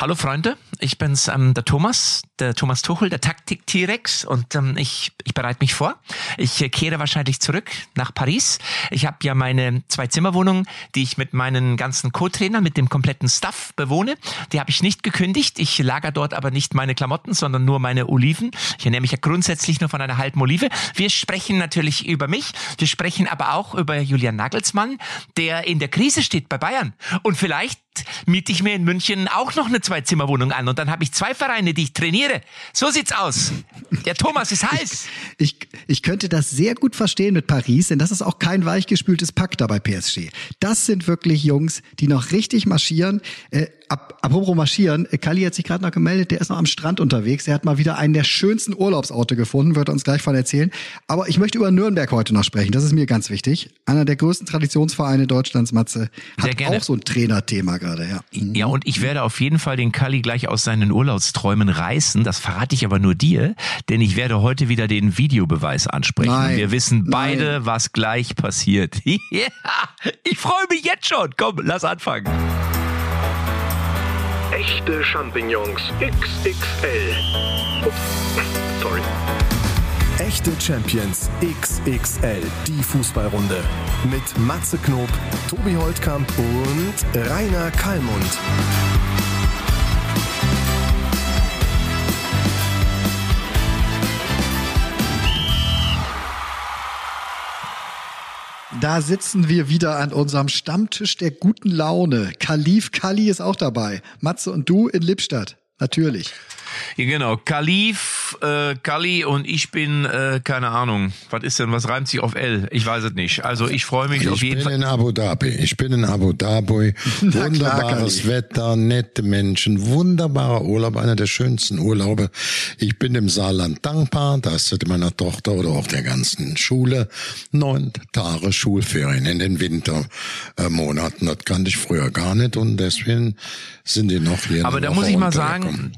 Hallo Freunde, ich bin's, ähm, der Thomas, der Thomas Tuchel, der Taktik-T-Rex und ähm, ich, ich bereite mich vor. Ich äh, kehre wahrscheinlich zurück nach Paris. Ich habe ja meine Zwei-Zimmer-Wohnung, die ich mit meinen ganzen Co-Trainern, mit dem kompletten Staff bewohne. Die habe ich nicht gekündigt. Ich lager dort aber nicht meine Klamotten, sondern nur meine Oliven. Ich ernähre mich ja grundsätzlich nur von einer halben Olive. Wir sprechen natürlich über mich. Wir sprechen aber auch über Julian Nagelsmann, der in der Krise steht bei Bayern. Und vielleicht miete ich mir in München auch noch eine Zwei-Zimmer-Wohnung an und dann habe ich zwei Vereine, die ich trainiere. So sieht's aus. Der Thomas ist heiß. Ich, ich, ich könnte das sehr gut verstehen mit Paris, denn das ist auch kein weichgespültes Pack da bei PSG. Das sind wirklich Jungs, die noch richtig marschieren. Äh, Ab, apropos marschieren, Kali hat sich gerade noch gemeldet, der ist noch am Strand unterwegs. Er hat mal wieder einen der schönsten Urlaubsorte gefunden, wird er uns gleich von erzählen. Aber ich möchte über Nürnberg heute noch sprechen, das ist mir ganz wichtig. Einer der größten Traditionsvereine Deutschlands, Matze, hat auch so ein Trainerthema gerade, ja. Ja, und ich werde auf jeden Fall den Kali gleich aus seinen Urlaubsträumen reißen. Das verrate ich aber nur dir, denn ich werde heute wieder den Videobeweis ansprechen. Nein, wir wissen beide, nein. was gleich passiert. ja, ich freue mich jetzt schon. Komm, lass anfangen. Echte Champignons XXL. Ups, sorry. Echte Champions XXL, die Fußballrunde. Mit Matze Knob, Tobi Holtkamp und Rainer Kallmund. Da sitzen wir wieder an unserem Stammtisch der guten Laune. Kalif Kali ist auch dabei. Matze und du in Lippstadt. Natürlich. Ja, genau. Kalif, äh, Kali und ich bin, äh, keine Ahnung. Was ist denn, was reimt sich auf L? Ich weiß es nicht. Also ich freue mich ich auf jeden Fall. Ich bin in Abu Dhabi. Ich bin in Abu Dhabi. Wunderbares klar, Wetter, nette Menschen, wunderbarer Urlaub, einer der schönsten Urlaube. Ich bin im Saarland dankbar, dass meiner Tochter oder auch der ganzen Schule neun Tage Schulferien in den Wintermonaten. Das kannte ich früher gar nicht und deswegen sind die noch hier. Aber da muss ich mal sagen,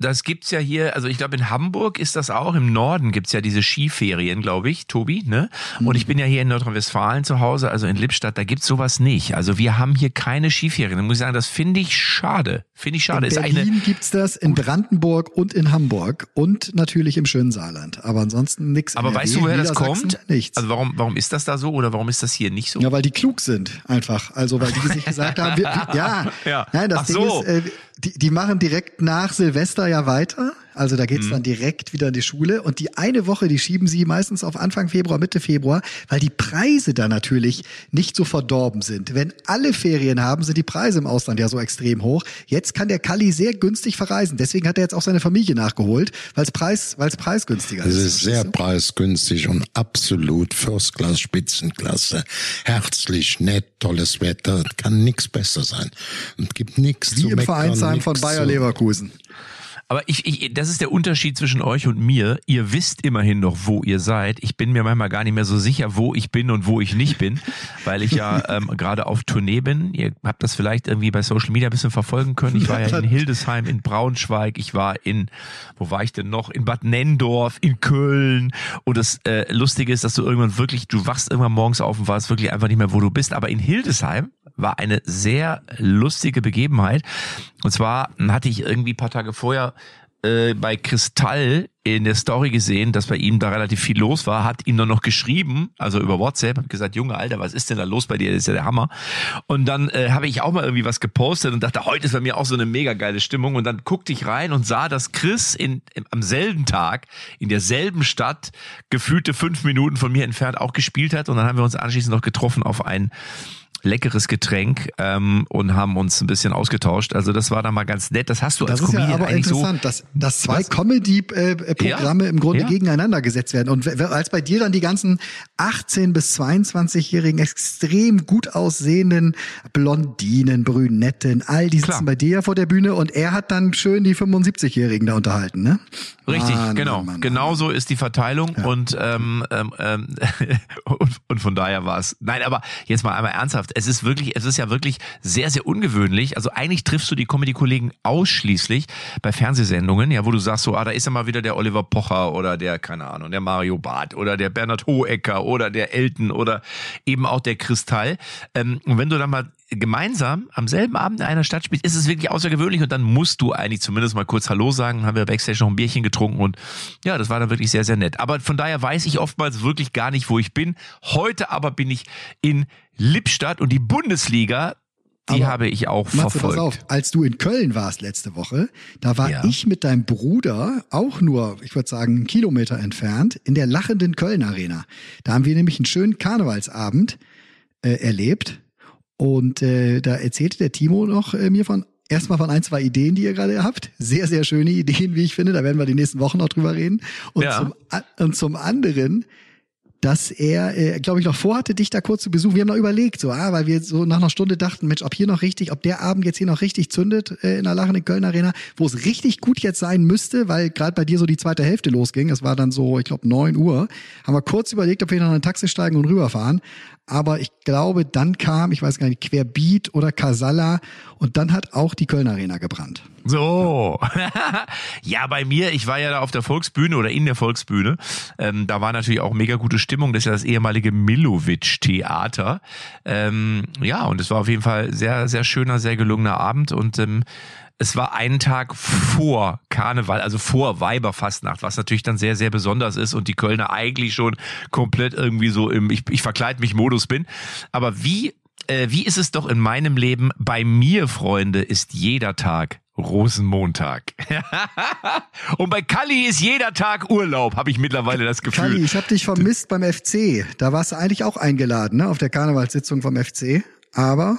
das gibt's ja hier, also ich glaube in Hamburg ist das auch, im Norden gibt's ja diese Skiferien, glaube ich, Tobi, ne? Und ich bin ja hier in Nordrhein-Westfalen zu Hause, also in Lippstadt, da gibt's sowas nicht. Also wir haben hier keine Skiferien. Da muss ich sagen, das finde ich schade. Finde ich schade. In Berlin ist eine gibt's das, in Brandenburg und in Hamburg und natürlich im schönen Saarland. Aber ansonsten nichts. Aber weißt du, woher das kommt? Nichts. Also warum, warum ist das da so oder warum ist das hier nicht so? Ja, weil die klug sind, einfach. Also weil die sich gesagt haben, wir, ja, ja. Nein, das Ach Ding so. ist, äh, die, die machen direkt nach Silvester ja weiter. Also da geht's mhm. dann direkt wieder in die Schule. Und die eine Woche, die schieben sie meistens auf Anfang Februar, Mitte Februar, weil die Preise da natürlich nicht so verdorben sind. Wenn alle Ferien haben, sind die Preise im Ausland ja so extrem hoch. Jetzt kann der Kali sehr günstig verreisen. Deswegen hat er jetzt auch seine Familie nachgeholt, weil es Preis, weil es preisgünstiger ist. Es ist sehr preisgünstig und absolut First Class, Spitzenklasse. Herzlich, nett, tolles Wetter. Kann nichts besser sein. Und gibt nichts zu meckern. Wie im Vereinsheim von Bayer Leverkusen. Aber ich, ich, das ist der Unterschied zwischen euch und mir. Ihr wisst immerhin noch, wo ihr seid. Ich bin mir manchmal gar nicht mehr so sicher, wo ich bin und wo ich nicht bin, weil ich ja ähm, gerade auf Tournee bin. Ihr habt das vielleicht irgendwie bei Social Media ein bisschen verfolgen können. Ich war ja in Hildesheim, in Braunschweig, ich war in, wo war ich denn noch? In Bad Nendorf, in Köln. Und das äh, Lustige ist, dass du irgendwann wirklich, du wachst irgendwann morgens auf und weißt wirklich einfach nicht mehr, wo du bist. Aber in Hildesheim war eine sehr lustige Begebenheit. Und zwar hatte ich irgendwie paar Tage vorher äh, bei Kristall in der Story gesehen, dass bei ihm da relativ viel los war, hat ihm dann noch geschrieben, also über WhatsApp, hat gesagt, Junge, Alter, was ist denn da los bei dir? Das ist ja der Hammer. Und dann äh, habe ich auch mal irgendwie was gepostet und dachte, heute ist bei mir auch so eine mega geile Stimmung. Und dann guckte ich rein und sah, dass Chris in, im, am selben Tag in derselben Stadt gefühlte fünf Minuten von mir entfernt auch gespielt hat. Und dann haben wir uns anschließend noch getroffen auf ein leckeres Getränk ähm, und haben uns ein bisschen ausgetauscht. Also das war dann mal ganz nett. Das hast du das als Comedian ja aber eigentlich interessant, so. Dass, dass zwei Comedy-Programme im Grunde ja. gegeneinander gesetzt werden. Und als bei dir dann die ganzen 18 bis 22-jährigen extrem gut aussehenden Blondinen, Brünetten, all die sitzen Klar. bei dir ja vor der Bühne und er hat dann schön die 75-Jährigen da unterhalten, ne? Richtig, Mann, genau. Mann, Mann, genau so ist die Verteilung ja. und, ähm, ähm, ähm und, und von daher war es. Nein, aber jetzt mal einmal ernsthaft es ist wirklich, es ist ja wirklich sehr, sehr ungewöhnlich. Also eigentlich triffst du die Comedy-Kollegen ausschließlich bei Fernsehsendungen, ja, wo du sagst so, ah, da ist ja mal wieder der Oliver Pocher oder der, keine Ahnung, der Mario Barth oder der Bernhard Hohecker oder der Elton oder eben auch der Kristall. Ähm, und wenn du dann mal gemeinsam am selben Abend in einer Stadt spielst, ist es wirklich außergewöhnlich und dann musst du eigentlich zumindest mal kurz Hallo sagen, haben wir Backstage noch ein Bierchen getrunken und ja, das war dann wirklich sehr, sehr nett. Aber von daher weiß ich oftmals wirklich gar nicht, wo ich bin. Heute aber bin ich in Lippstadt und die Bundesliga die Aber habe ich auch Matze, verfolgt. Pass auf, als du in Köln warst letzte Woche, da war ja. ich mit deinem Bruder auch nur, ich würde sagen, einen Kilometer entfernt in der lachenden Köln Arena. Da haben wir nämlich einen schönen Karnevalsabend äh, erlebt. Und äh, da erzählte der Timo noch äh, mir von erstmal von ein, zwei Ideen, die ihr gerade habt. Sehr, sehr schöne Ideen, wie ich finde. Da werden wir die nächsten Wochen noch drüber reden. Und, ja. zum, und zum anderen dass er, äh, glaube ich, noch vorhatte, dich da kurz zu besuchen. Wir haben noch überlegt, so, ah, weil wir so nach einer Stunde dachten, Mensch, ob hier noch richtig, ob der Abend jetzt hier noch richtig zündet äh, in der lachenden Köln Arena, wo es richtig gut jetzt sein müsste, weil gerade bei dir so die zweite Hälfte losging. Es war dann so, ich glaube, neun Uhr. Haben wir kurz überlegt, ob wir noch in ein Taxi steigen und rüberfahren aber ich glaube, dann kam, ich weiß gar nicht, Querbeat oder Casalla und dann hat auch die Köln Arena gebrannt. So. ja, bei mir, ich war ja da auf der Volksbühne oder in der Volksbühne. Ähm, da war natürlich auch mega gute Stimmung. Das ist ja das ehemalige Milovic-Theater. Ähm, ja, und es war auf jeden Fall sehr, sehr schöner, sehr gelungener Abend und ähm, es war einen Tag vor Karneval, also vor Weiberfastnacht, was natürlich dann sehr, sehr besonders ist und die Kölner eigentlich schon komplett irgendwie so im Ich, ich verkleid mich Modus bin. Aber wie, äh, wie ist es doch in meinem Leben? Bei mir, Freunde, ist jeder Tag Rosenmontag. und bei Kalli ist jeder Tag Urlaub, habe ich mittlerweile das Gefühl. Kalli, ich habe dich vermisst beim FC. Da warst du eigentlich auch eingeladen, ne, auf der Karnevalssitzung vom FC. Aber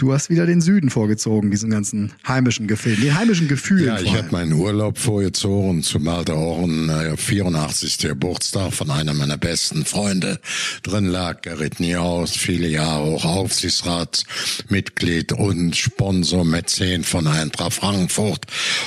Du hast wieder den Süden vorgezogen, diesen ganzen heimischen Gefilden, den heimischen Gefühlen. Ja, ich habe meinen Urlaub vorgezogen, zumal da auch ein äh, 84. Geburtstag von einer meiner besten Freunde drin lag. Gerrit Niehaus, viele Jahre auch Aufsichtsratsmitglied und Sponsor, Mäzen von Eintracht Frankfurt.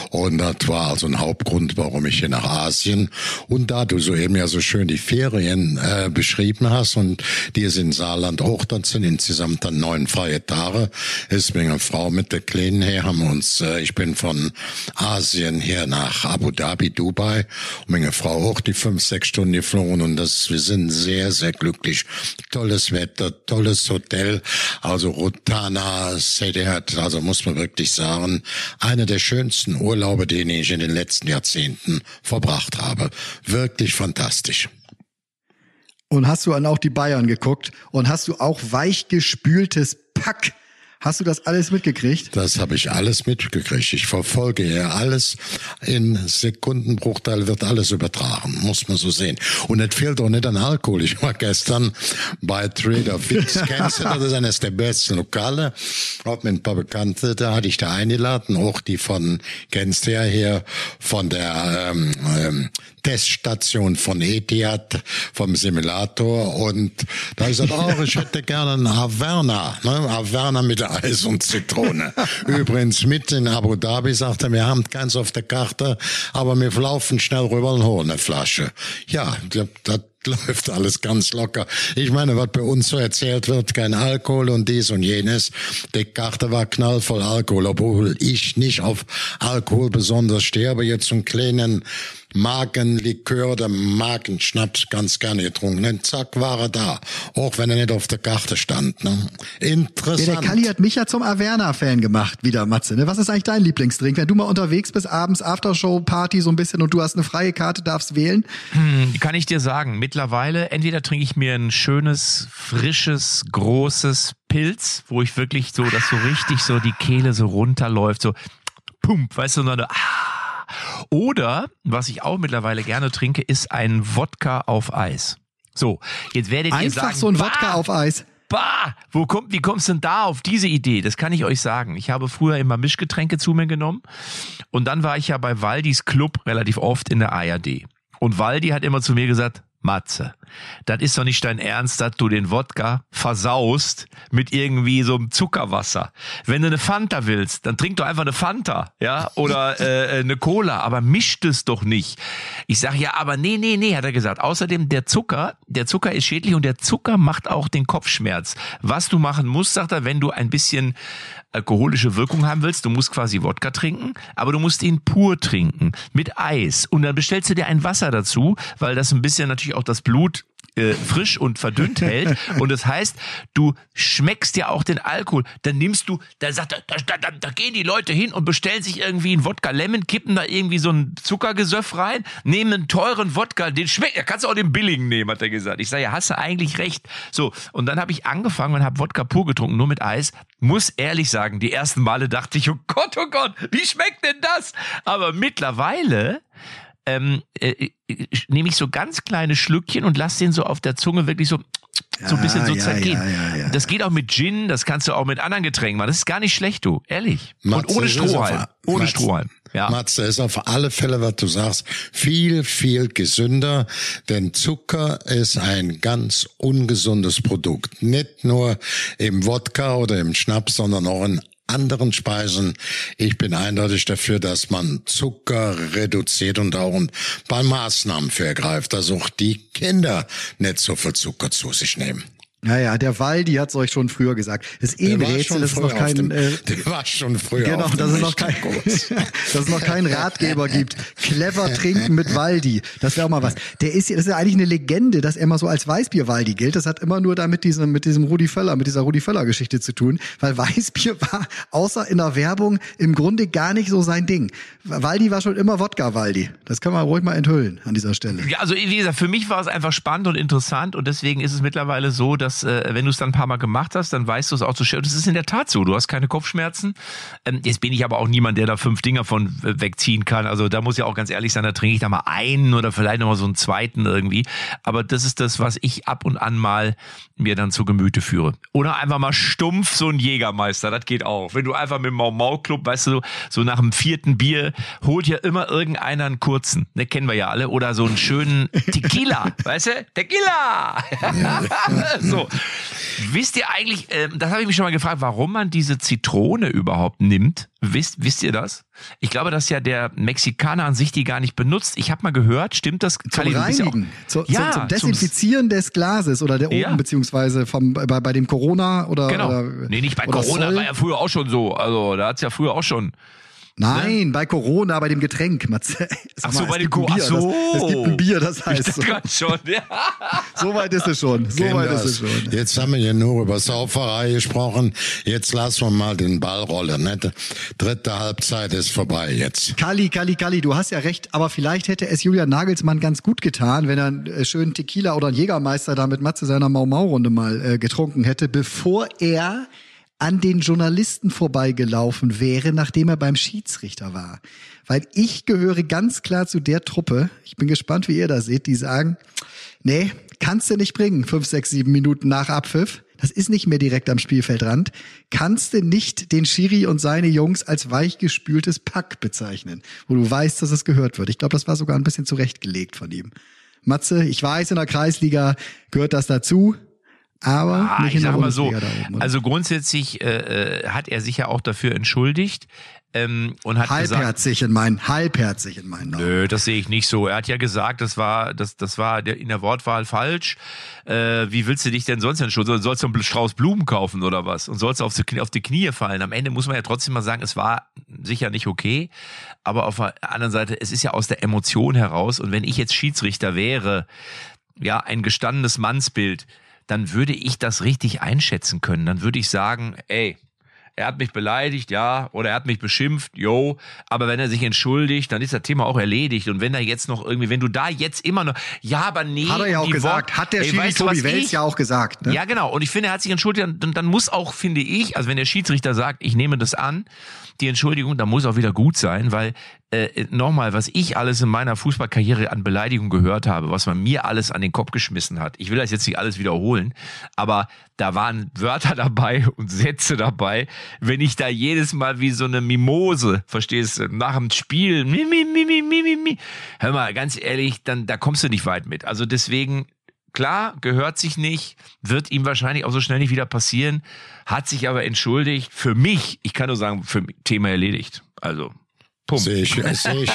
Und das war also ein Hauptgrund, warum ich hier nach Asien. Und da du so eben ja so schön die Ferien äh, beschrieben hast und die es in Saarland auch, dann sind insgesamt dann neun freie Tage ist mit einer Frau mit der Kleinen her, haben uns, äh, ich bin von Asien her nach Abu Dhabi, Dubai, und meine Frau auch die fünf, sechs Stunden geflogen und das, wir sind sehr, sehr glücklich. Tolles Wetter, tolles Hotel, also Rotana hat, also muss man wirklich sagen, einer der schönsten Urlaube, den ich in den letzten Jahrzehnten verbracht habe. Wirklich fantastisch. Und hast du dann auch die Bayern geguckt und hast du auch weichgespültes Pack Hast du das alles mitgekriegt? Das habe ich alles mitgekriegt. Ich verfolge ja alles. In Sekundenbruchteil wird alles übertragen, muss man so sehen. Und es fehlt auch nicht an Alkohol. Ich war gestern bei Trader Fix. Kennst du das? ist eines der besten Lokale. Hab mit ein paar Bekannte, da hatte ich da eingeladen. Auch die von, kennst du ja hier, von der ähm, ähm, Teststation von Etihad, vom Simulator. Und da ich gesagt, oh, ich hätte gerne einen Averna, ne? Averna mit Eis und Zitrone. Übrigens mit in Abu Dhabi sagte, wir haben keins auf der Karte, aber wir laufen schnell rüber und holen eine Flasche. Ja, das läuft alles ganz locker. Ich meine, was bei uns so erzählt wird, kein Alkohol und dies und jenes. Die Karte war knallvoll Alkohol, obwohl ich nicht auf Alkohol besonders stehe, aber jetzt so einen kleinen Magenlikör oder Magenschnaps ganz gerne getrunken. Und zack, war er da. Auch wenn er nicht auf der Karte stand. Ne? Interessant. Ja, der Kalli hat mich ja zum Averna-Fan gemacht, wieder, Matze. Ne? Was ist eigentlich dein Lieblingsdrink? Wenn du mal unterwegs bist, abends Aftershow-Party so ein bisschen und du hast eine freie Karte, darfst wählen? Hm, kann ich dir sagen. Mittlerweile, entweder trinke ich mir ein schönes, frisches, großes Pilz, wo ich wirklich so, dass so richtig so die Kehle so runterläuft, so pump, weißt du, und dann, ah, oder, was ich auch mittlerweile gerne trinke, ist ein Wodka auf Eis. So, jetzt werdet ihr sagen... Einfach so ein Wodka auf Eis. Bah, wo kommt, wie kommst du denn da auf diese Idee? Das kann ich euch sagen. Ich habe früher immer Mischgetränke zu mir genommen und dann war ich ja bei Waldis Club relativ oft in der ARD. Und Waldi hat immer zu mir gesagt, Matze, das ist doch nicht dein Ernst, dass du den Wodka versaust mit irgendwie so einem Zuckerwasser. Wenn du eine Fanta willst, dann trink doch einfach eine Fanta, ja, oder äh, eine Cola, aber mischt es doch nicht. Ich sage ja, aber nee, nee, nee, hat er gesagt. Außerdem der Zucker, der Zucker ist schädlich und der Zucker macht auch den Kopfschmerz. Was du machen musst, sagt er, wenn du ein bisschen alkoholische Wirkung haben willst, du musst quasi Wodka trinken, aber du musst ihn pur trinken mit Eis und dann bestellst du dir ein Wasser dazu, weil das ein bisschen natürlich auch das Blut äh, frisch und verdünnt hält. Und das heißt, du schmeckst ja auch den Alkohol. Dann nimmst du, da sagt, da, da, da, da gehen die Leute hin und bestellen sich irgendwie einen Wodka Lemon, kippen da irgendwie so ein Zuckergesöff rein, nehmen einen teuren Wodka, den schmeckt, ja, kannst du auch den billigen nehmen, hat er gesagt. Ich sage, ja, hast du eigentlich recht. So, und dann habe ich angefangen und habe Wodka pur getrunken, nur mit Eis. Muss ehrlich sagen, die ersten Male dachte ich, oh Gott, oh Gott, wie schmeckt denn das? Aber mittlerweile ähm, äh, äh, nehme ich so ganz kleine Schlückchen und lass den so auf der Zunge wirklich so so ein bisschen so ja, zergehen. Ja, ja, das geht auch mit Gin, das kannst du auch mit anderen Getränken machen. Das ist gar nicht schlecht, du, ehrlich. Matze, und ohne Strohhalm. Ohne Matze, Strohhalm. Ja. Matze ist auf alle Fälle, was du sagst, viel, viel gesünder, denn Zucker ist ein ganz ungesundes Produkt. Nicht nur im Wodka oder im Schnaps, sondern auch in anderen Speisen. Ich bin eindeutig dafür, dass man Zucker reduziert und auch paar Maßnahmen für ergreift, dass auch die Kinder nicht so viel Zucker zu sich nehmen. Naja, der Waldi hat es euch schon früher gesagt. Das ist eh ein Rätsel, das ist noch kein. Dem, äh, der war schon früher. Genau, dass es, noch kein, dass es noch keinen Ratgeber gibt. Clever trinken mit Waldi. Das wäre auch mal was. Der ist, das ist ja eigentlich eine Legende, dass er mal so als Weißbier-Waldi gilt. Das hat immer nur da mit diesem, mit diesem Rudi Völler, mit dieser Rudi Völler-Geschichte zu tun. Weil Weißbier war, außer in der Werbung, im Grunde gar nicht so sein Ding. Waldi war schon immer Wodka-Waldi. Das kann man ruhig mal enthüllen an dieser Stelle. Ja, also wie gesagt, für mich war es einfach spannend und interessant und deswegen ist es mittlerweile so, dass dass äh, wenn du es dann ein paar Mal gemacht hast, dann weißt du es auch zu schön. Das ist in der Tat so. Du hast keine Kopfschmerzen. Ähm, jetzt bin ich aber auch niemand, der da fünf Dinger von wegziehen kann. Also da muss ja auch ganz ehrlich sein, da trinke ich da mal einen oder vielleicht noch mal so einen zweiten irgendwie. Aber das ist das, was ich ab und an mal mir dann zu Gemüte führe. Oder einfach mal stumpf so ein Jägermeister, das geht auch. Wenn du einfach mit dem Mau Mau Club, weißt du, so nach dem vierten Bier holt ja immer irgendeiner einen kurzen. Ne, kennen wir ja alle. Oder so einen schönen Tequila, weißt du? Tequila! so. Wisst ihr eigentlich, äh, das habe ich mich schon mal gefragt, warum man diese Zitrone überhaupt nimmt? Wisst, wisst ihr das? Ich glaube, dass ja der Mexikaner an sich die gar nicht benutzt. Ich habe mal gehört, stimmt das? Zum Kali, Reinigen, ja zu, ja, zum, Desinfizieren zum, des Glases oder der ja. oben, beziehungsweise vom, bei, bei dem Corona oder. Genau. Oder, nee, nicht bei Corona, Soll. war ja früher auch schon so. Also da hat's ja früher auch schon Nein, ne? bei Corona, bei dem Getränk, Matze. Ach so, bei dem Corona. Ach so. Das, es gibt ein Bier, das heißt ich so. schon, ja. So weit ist es schon. So weit ist es schon. Jetzt haben wir ja nur über Sauferei gesprochen. Jetzt lassen wir mal den Ball rollen. Ne? Dritte Halbzeit ist vorbei jetzt. Kali, Kali, Kali, du hast ja recht, aber vielleicht hätte es Julian Nagelsmann ganz gut getan, wenn er einen äh, schönen Tequila oder einen Jägermeister da mit Matze seiner Mau-Mau-Runde mal äh, getrunken hätte, bevor er an den Journalisten vorbeigelaufen wäre, nachdem er beim Schiedsrichter war. Weil ich gehöre ganz klar zu der Truppe, ich bin gespannt, wie ihr das seht, die sagen, nee, kannst du nicht bringen, fünf, sechs, sieben Minuten nach Abpfiff. Das ist nicht mehr direkt am Spielfeldrand. Kannst du nicht den Schiri und seine Jungs als weichgespültes Pack bezeichnen, wo du weißt, dass es gehört wird. Ich glaube, das war sogar ein bisschen zurechtgelegt von ihm. Matze, ich weiß, in der Kreisliga gehört das dazu aber ah, ich sag mal so. Oben, also grundsätzlich äh, äh, hat er sich ja auch dafür entschuldigt. Ähm, und hat halbherzig gesagt, in meinen, halbherzig in meinen Augen. Nö, das sehe ich nicht so. Er hat ja gesagt, das war, das, das war in der Wortwahl falsch. Äh, wie willst du dich denn sonst entschuldigen? Sollst du einen Strauß Blumen kaufen oder was? Und sollst du auf die, auf die Knie fallen? Am Ende muss man ja trotzdem mal sagen, es war sicher nicht okay. Aber auf der anderen Seite, es ist ja aus der Emotion heraus. Und wenn ich jetzt Schiedsrichter wäre, ja, ein gestandenes Mannsbild, dann würde ich das richtig einschätzen können. Dann würde ich sagen, ey, er hat mich beleidigt, ja, oder er hat mich beschimpft, yo, aber wenn er sich entschuldigt, dann ist das Thema auch erledigt. Und wenn er jetzt noch irgendwie, wenn du da jetzt immer noch, ja, aber nee. Hat er ja auch gesagt, Wort, hat der Schiri Tobi Wels ja auch gesagt. Ne? Ja, genau. Und ich finde, er hat sich entschuldigt, dann, dann muss auch, finde ich, also wenn der Schiedsrichter sagt, ich nehme das an, die Entschuldigung, dann muss auch wieder gut sein, weil äh, nochmal, was ich alles in meiner Fußballkarriere an Beleidigung gehört habe, was man mir alles an den Kopf geschmissen hat. Ich will das jetzt nicht alles wiederholen, aber da waren Wörter dabei und Sätze dabei. Wenn ich da jedes Mal wie so eine Mimose, verstehst du, nach dem Spiel, mi, mi, mi, mi, mi, mi, hör mal, ganz ehrlich, dann da kommst du nicht weit mit. Also deswegen Klar, gehört sich nicht, wird ihm wahrscheinlich auch so schnell nicht wieder passieren, hat sich aber entschuldigt. Für mich, ich kann nur sagen, für Thema erledigt. Also Punkt. Sehe ich, sehe ich,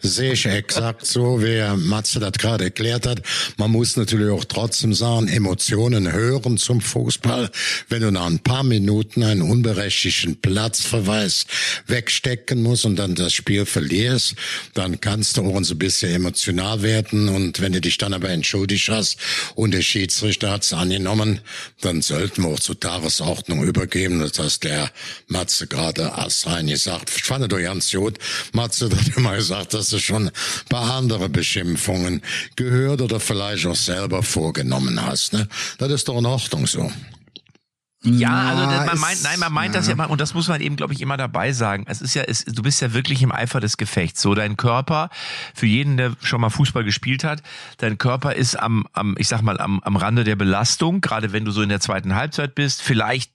sehe, ich exakt so, wie Matze das gerade erklärt hat. Man muss natürlich auch trotzdem sagen, Emotionen hören zum Fußball. Wenn du nach ein paar Minuten einen unberechtigten Platzverweis wegstecken musst und dann das Spiel verlierst, dann kannst du auch ein bisschen emotional werden. Und wenn du dich dann aber entschuldigt hast und der Schiedsrichter hat's angenommen, dann sollten wir auch zur Tagesordnung übergeben. Das hast der Matze gerade als rein gesagt. Ich fand doch ganz gut gut. Matze hat immer gesagt, dass du schon ein paar andere Beschimpfungen gehört oder vielleicht auch selber vorgenommen hast. Ne? Das ist doch in Ordnung so. Ja, also man meint, nein, man meint ja. das ja mal, und das muss man eben, glaube ich, immer dabei sagen. Es ist ja, es, du bist ja wirklich im Eifer des Gefechts. So, dein Körper, für jeden, der schon mal Fußball gespielt hat, dein Körper ist am, am ich sag mal, am, am Rande der Belastung, gerade wenn du so in der zweiten Halbzeit bist. Vielleicht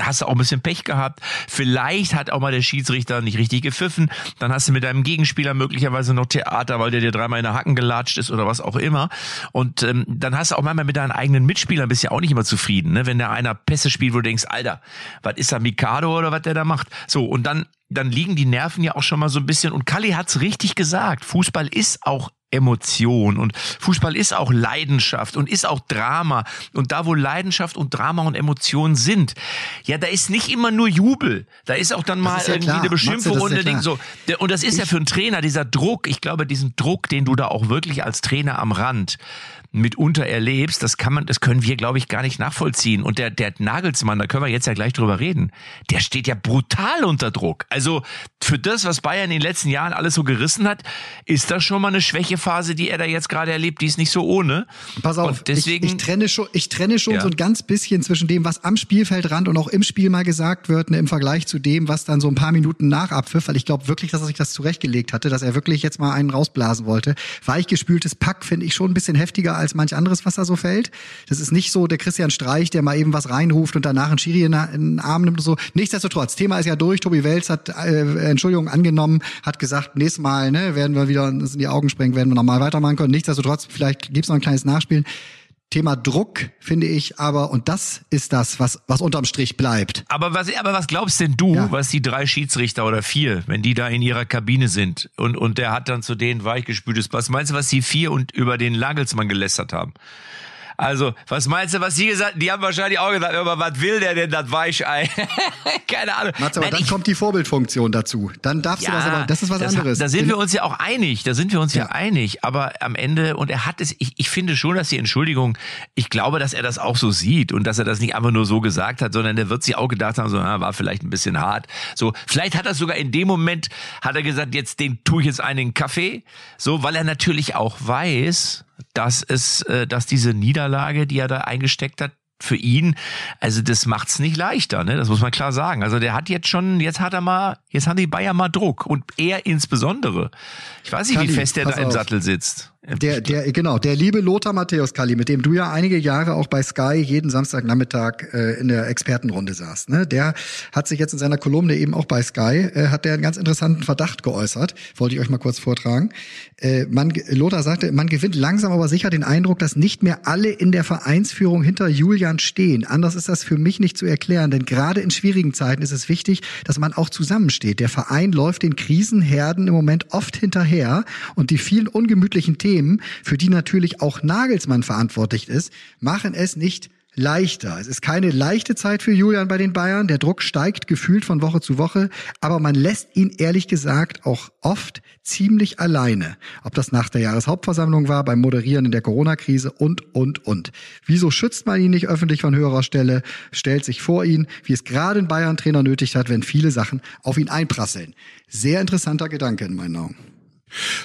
hast du auch ein bisschen Pech gehabt. Vielleicht hat auch mal der Schiedsrichter nicht richtig gepfiffen. Dann hast du mit deinem Gegenspieler möglicherweise noch Theater, weil der dir dreimal in der Hacken gelatscht ist oder was auch immer. Und ähm, dann hast du auch manchmal mit deinen eigenen Mitspielern bist ja auch nicht immer zufrieden, ne? Wenn der einer Pässe spielt, wo du denkst, Alter, was ist da Mikado oder was der da macht? So, und dann, dann liegen die Nerven ja auch schon mal so ein bisschen. Und Kalli hat's richtig gesagt. Fußball ist auch Emotion und Fußball ist auch Leidenschaft und ist auch Drama und da wo Leidenschaft und Drama und Emotion sind, ja, da ist nicht immer nur Jubel, da ist auch dann mal ja irgendwie klar. eine Beschimpfung und Ding so und das ist ich ja für einen Trainer dieser Druck, ich glaube diesen Druck, den du da auch wirklich als Trainer am Rand mitunter erlebst, das kann man, das können wir, glaube ich, gar nicht nachvollziehen. Und der, der Nagelsmann, da können wir jetzt ja gleich drüber reden, der steht ja brutal unter Druck. Also für das, was Bayern in den letzten Jahren alles so gerissen hat, ist das schon mal eine Schwächephase, die er da jetzt gerade erlebt. Die ist nicht so ohne. Pass auf, deswegen, ich, ich, trenne schon, ich trenne schon ja. so ein ganz bisschen zwischen dem, was am Spielfeldrand und auch im Spiel mal gesagt wird, ne, im Vergleich zu dem, was dann so ein paar Minuten nach Abpfiff, weil ich glaube wirklich, dass er sich das zurechtgelegt hatte, dass er wirklich jetzt mal einen rausblasen wollte. Weichgespültes Pack finde ich schon ein bisschen heftiger als manch anderes, was da so fällt. Das ist nicht so der Christian Streich, der mal eben was reinruft und danach einen Schiri in den Arm nimmt und so. Nichtsdestotrotz, Thema ist ja durch. Tobi Welz hat äh, Entschuldigung angenommen, hat gesagt, nächstes Mal ne, werden wir wieder uns in die Augen sprengen, werden wir nochmal weitermachen können. Nichtsdestotrotz, vielleicht gibt's noch ein kleines Nachspielen. Thema Druck finde ich aber, und das ist das, was, was unterm Strich bleibt. Aber was, aber was glaubst denn du, ja. was die drei Schiedsrichter oder vier, wenn die da in ihrer Kabine sind und, und der hat dann zu denen weichgespültes, was meinst du, was die vier und über den Lagelsmann gelästert haben? Also, was meinst du, was sie gesagt Die haben wahrscheinlich auch gesagt, aber was will der denn, das Weichei? Keine Ahnung. Matze, aber Nein, dann ich, kommt die Vorbildfunktion dazu. Dann darfst ja, du das aber, das ist was das, anderes. Da sind wir uns ja auch einig, da sind wir uns ja, ja einig. Aber am Ende, und er hat es, ich, ich finde schon, dass die Entschuldigung, ich glaube, dass er das auch so sieht und dass er das nicht einfach nur so gesagt hat, sondern er wird sich auch gedacht haben, so, na, war vielleicht ein bisschen hart. So, vielleicht hat er sogar in dem Moment, hat er gesagt, jetzt den tue ich jetzt einen Kaffee. So, weil er natürlich auch weiß, dass es, äh, dass diese Niederlage, die er da eingesteckt hat, für ihn, also das macht's nicht leichter, ne? Das muss man klar sagen. Also der hat jetzt schon, jetzt hat er mal, jetzt haben die Bayern mal Druck und er insbesondere. Ich weiß nicht, Kali, wie fest der da im auf. Sattel sitzt. Der, der, genau, der liebe Lothar Matthäus Kalli, mit dem du ja einige Jahre auch bei Sky jeden Samstagnachmittag äh, in der Expertenrunde saßt, ne? Der hat sich jetzt in seiner Kolumne eben auch bei Sky, äh, hat der einen ganz interessanten Verdacht geäußert. Wollte ich euch mal kurz vortragen. Äh, man, Lothar sagte, man gewinnt langsam aber sicher den Eindruck, dass nicht mehr alle in der Vereinsführung hinter Julian stehen. Anders ist das für mich nicht zu erklären, denn gerade in schwierigen Zeiten ist es wichtig, dass man auch zusammensteht. Der Verein läuft den Krisenherden im Moment oft hinterher und die vielen ungemütlichen Themen Themen, für die natürlich auch Nagelsmann verantwortlich ist, machen es nicht leichter. Es ist keine leichte Zeit für Julian bei den Bayern. Der Druck steigt gefühlt von Woche zu Woche, aber man lässt ihn ehrlich gesagt auch oft ziemlich alleine. Ob das nach der Jahreshauptversammlung war, beim Moderieren in der Corona-Krise und, und, und. Wieso schützt man ihn nicht öffentlich von höherer Stelle, stellt sich vor ihn, wie es gerade ein Bayern-Trainer nötig hat, wenn viele Sachen auf ihn einprasseln. Sehr interessanter Gedanke in meinen Augen.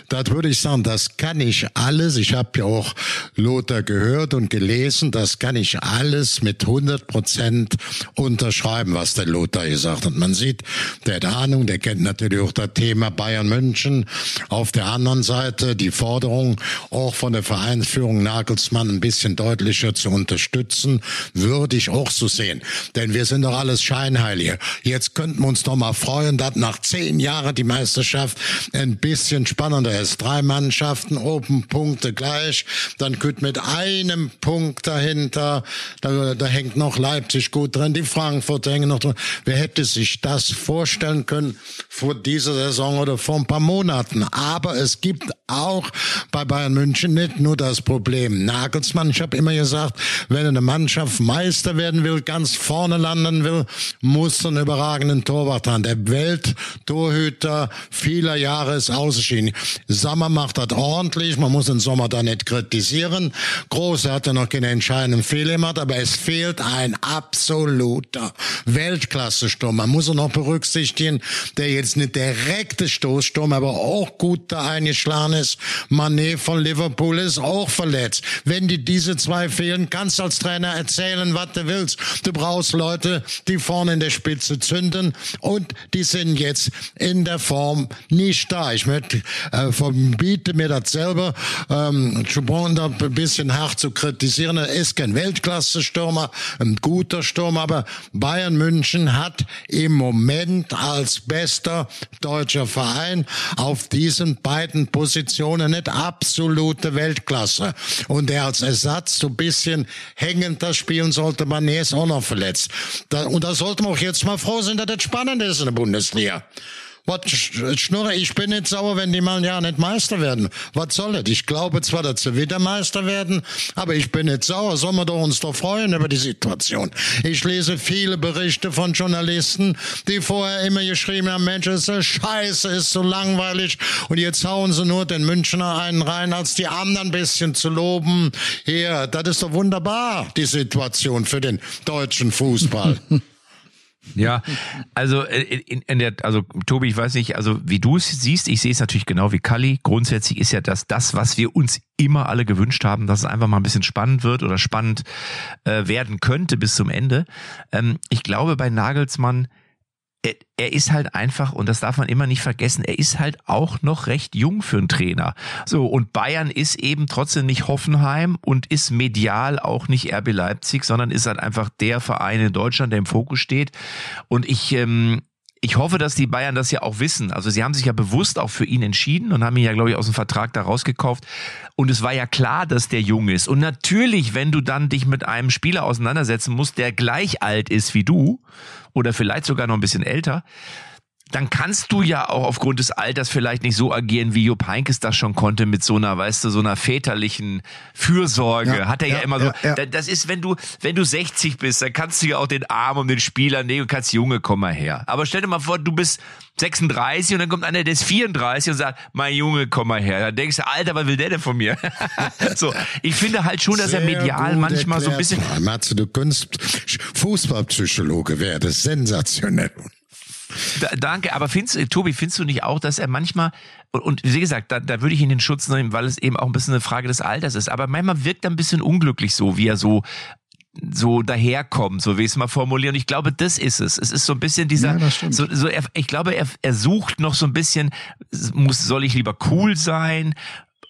Das würde ich sagen, das kann ich alles. Ich habe ja auch Lothar gehört und gelesen. Das kann ich alles mit 100 Prozent unterschreiben, was der Lothar gesagt hat. Man sieht, der hat Ahnung, der kennt natürlich auch das Thema Bayern München. Auf der anderen Seite die Forderung, auch von der Vereinsführung Nagelsmann ein bisschen deutlicher zu unterstützen, würde ich auch so sehen. Denn wir sind doch alles Scheinheilige. Jetzt könnten wir uns doch mal freuen, dass nach zehn Jahren die Meisterschaft ein bisschen spannender ist. Drei Mannschaften, oben Punkte gleich, dann könnte mit einem Punkt dahinter, da, da hängt noch Leipzig gut drin, die Frankfurt hängen noch drin. Wer hätte sich das vorstellen können vor dieser Saison oder vor ein paar Monaten. Aber es gibt auch bei Bayern München nicht nur das Problem. Nagelsmann, ich habe immer gesagt, wenn eine Mannschaft Meister werden will, ganz vorne landen will, muss einen überragenden Torwart haben. Der Welttorhüter vieler Jahre ist ausgeschieden. Sommer macht das ordentlich, man muss den Sommer da nicht kritisieren. Große hatte noch keine entscheidenden Fehler gemacht, aber es fehlt ein absoluter Weltklasse-Sturm. Man muss auch noch berücksichtigen, der jetzt nicht direkte Stoßsturm, aber auch gut da eingeschlagen ist. Manet von Liverpool ist auch verletzt. Wenn die diese zwei fehlen, kannst du als Trainer erzählen, was du willst. Du brauchst Leute, die vorne in der Spitze zünden und die sind jetzt in der Form nicht da. Ich möchte, äh, verbiete mir das selber, ähm, Chubon da ein bisschen hart zu kritisieren. Er ist kein Weltklasse-Stürmer, ein guter Stürmer, aber Bayern München hat im Moment als bester deutscher Verein auf diesen beiden Positionen nicht absolute Weltklasse. Und er als Ersatz so ein bisschen hängender spielen sollte man, ist auch noch verletzt. Da, und da sollte man auch jetzt mal froh sein, dass das spannend ist in der Bundesliga. Was schnurre, ich bin nicht sauer, wenn die mal ja nicht Meister werden. Was soll das? Ich glaube zwar, dass sie wieder Meister werden, aber ich bin nicht sauer. Sollen wir doch uns doch freuen über die Situation. Ich lese viele Berichte von Journalisten, die vorher immer geschrieben haben, Mensch, ist so scheiße, ist so langweilig. Und jetzt hauen sie nur den Münchner einen rein, als die anderen ein bisschen zu loben. Hier, das ist doch wunderbar, die Situation für den deutschen Fußball. Ja, also äh, in, in der, also Tobi, ich weiß nicht, also wie du es siehst, ich sehe es natürlich genau wie Kalli. Grundsätzlich ist ja das, das, was wir uns immer alle gewünscht haben, dass es einfach mal ein bisschen spannend wird oder spannend äh, werden könnte bis zum Ende. Ähm, ich glaube, bei Nagelsmann er, er ist halt einfach, und das darf man immer nicht vergessen, er ist halt auch noch recht jung für einen Trainer. So, und Bayern ist eben trotzdem nicht Hoffenheim und ist medial auch nicht RB Leipzig, sondern ist halt einfach der Verein in Deutschland, der im Fokus steht. Und ich, ähm, ich hoffe, dass die Bayern das ja auch wissen. Also sie haben sich ja bewusst auch für ihn entschieden und haben ihn ja, glaube ich, aus dem Vertrag da rausgekauft. Und es war ja klar, dass der jung ist. Und natürlich, wenn du dann dich mit einem Spieler auseinandersetzen musst, der gleich alt ist wie du oder vielleicht sogar noch ein bisschen älter, dann kannst du ja auch aufgrund des Alters vielleicht nicht so agieren, wie Jupp Heynckes das schon konnte mit so einer, weißt du, so einer väterlichen Fürsorge. Ja, Hat er ja, ja immer so. Ja, das ist, wenn du, wenn du 60 bist, dann kannst du ja auch den Arm um den Spieler nehmen und kannst, Junge, komm mal her. Aber stell dir mal vor, du bist 36 und dann kommt einer, der ist 34 und sagt, mein Junge, komm mal her. Dann denkst du, Alter, was will der denn von mir? so, ich finde halt schon, dass Sehr er medial manchmal erklärt. so ein bisschen. Matze, du könntest Fußballpsychologe werden, sensationell. Da, danke, aber findest, Tobi, findest du nicht auch, dass er manchmal, und, und wie gesagt, da, da würde ich ihn den Schutz nehmen, weil es eben auch ein bisschen eine Frage des Alters ist, aber manchmal wirkt er ein bisschen unglücklich so, wie er so so daherkommt, so wie ich es mal formulieren. Und ich glaube, das ist es. Es ist so ein bisschen dieser, ja, so, so er, ich glaube, er, er sucht noch so ein bisschen, muss, soll ich lieber cool sein?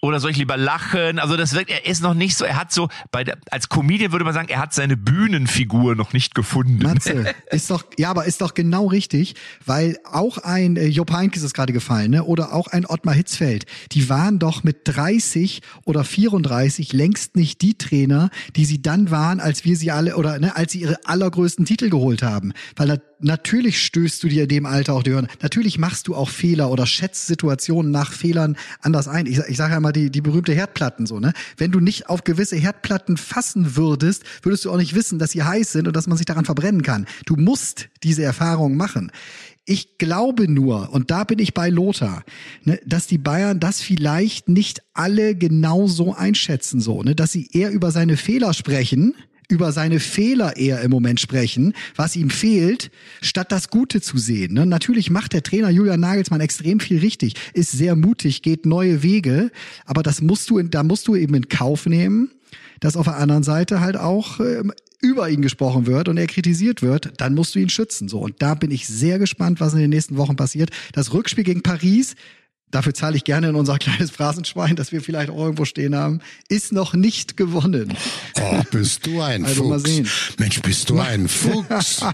Oder soll ich lieber lachen? Also das wirkt, er ist noch nicht so, er hat so, bei der, als Comedian würde man sagen, er hat seine Bühnenfigur noch nicht gefunden. Matze, ist doch, ja, aber ist doch genau richtig, weil auch ein äh, Jupp Heynckes ist gerade gefallen, ne? oder auch ein Ottmar Hitzfeld, die waren doch mit 30 oder 34 längst nicht die Trainer, die sie dann waren, als wir sie alle, oder ne, als sie ihre allergrößten Titel geholt haben. Weil natürlich stößt du dir in dem Alter auch die Ohren. Natürlich machst du auch Fehler oder schätzt Situationen nach Fehlern anders ein. Ich, ich sage ja mal die, die berühmte Herdplatten so, ne? Wenn du nicht auf gewisse Herdplatten fassen würdest, würdest du auch nicht wissen, dass sie heiß sind und dass man sich daran verbrennen kann. Du musst diese Erfahrung machen. Ich glaube nur, und da bin ich bei Lothar, ne, dass die Bayern das vielleicht nicht alle genau so einschätzen, so, ne, dass sie eher über seine Fehler sprechen, über seine Fehler eher im Moment sprechen, was ihm fehlt, statt das Gute zu sehen. Ne? Natürlich macht der Trainer Julian Nagelsmann extrem viel richtig, ist sehr mutig, geht neue Wege, aber das musst du, da musst du eben in Kauf nehmen, dass auf der anderen Seite halt auch ähm, über ihn gesprochen wird und er kritisiert wird, dann musst du ihn schützen. So und da bin ich sehr gespannt, was in den nächsten Wochen passiert. Das Rückspiel gegen Paris dafür zahle ich gerne in unser kleines Phrasenschwein, das wir vielleicht auch irgendwo stehen haben, ist noch nicht gewonnen. Oh, bist du ein also Fuchs. Mal sehen. Mensch, bist du ein Fuchs.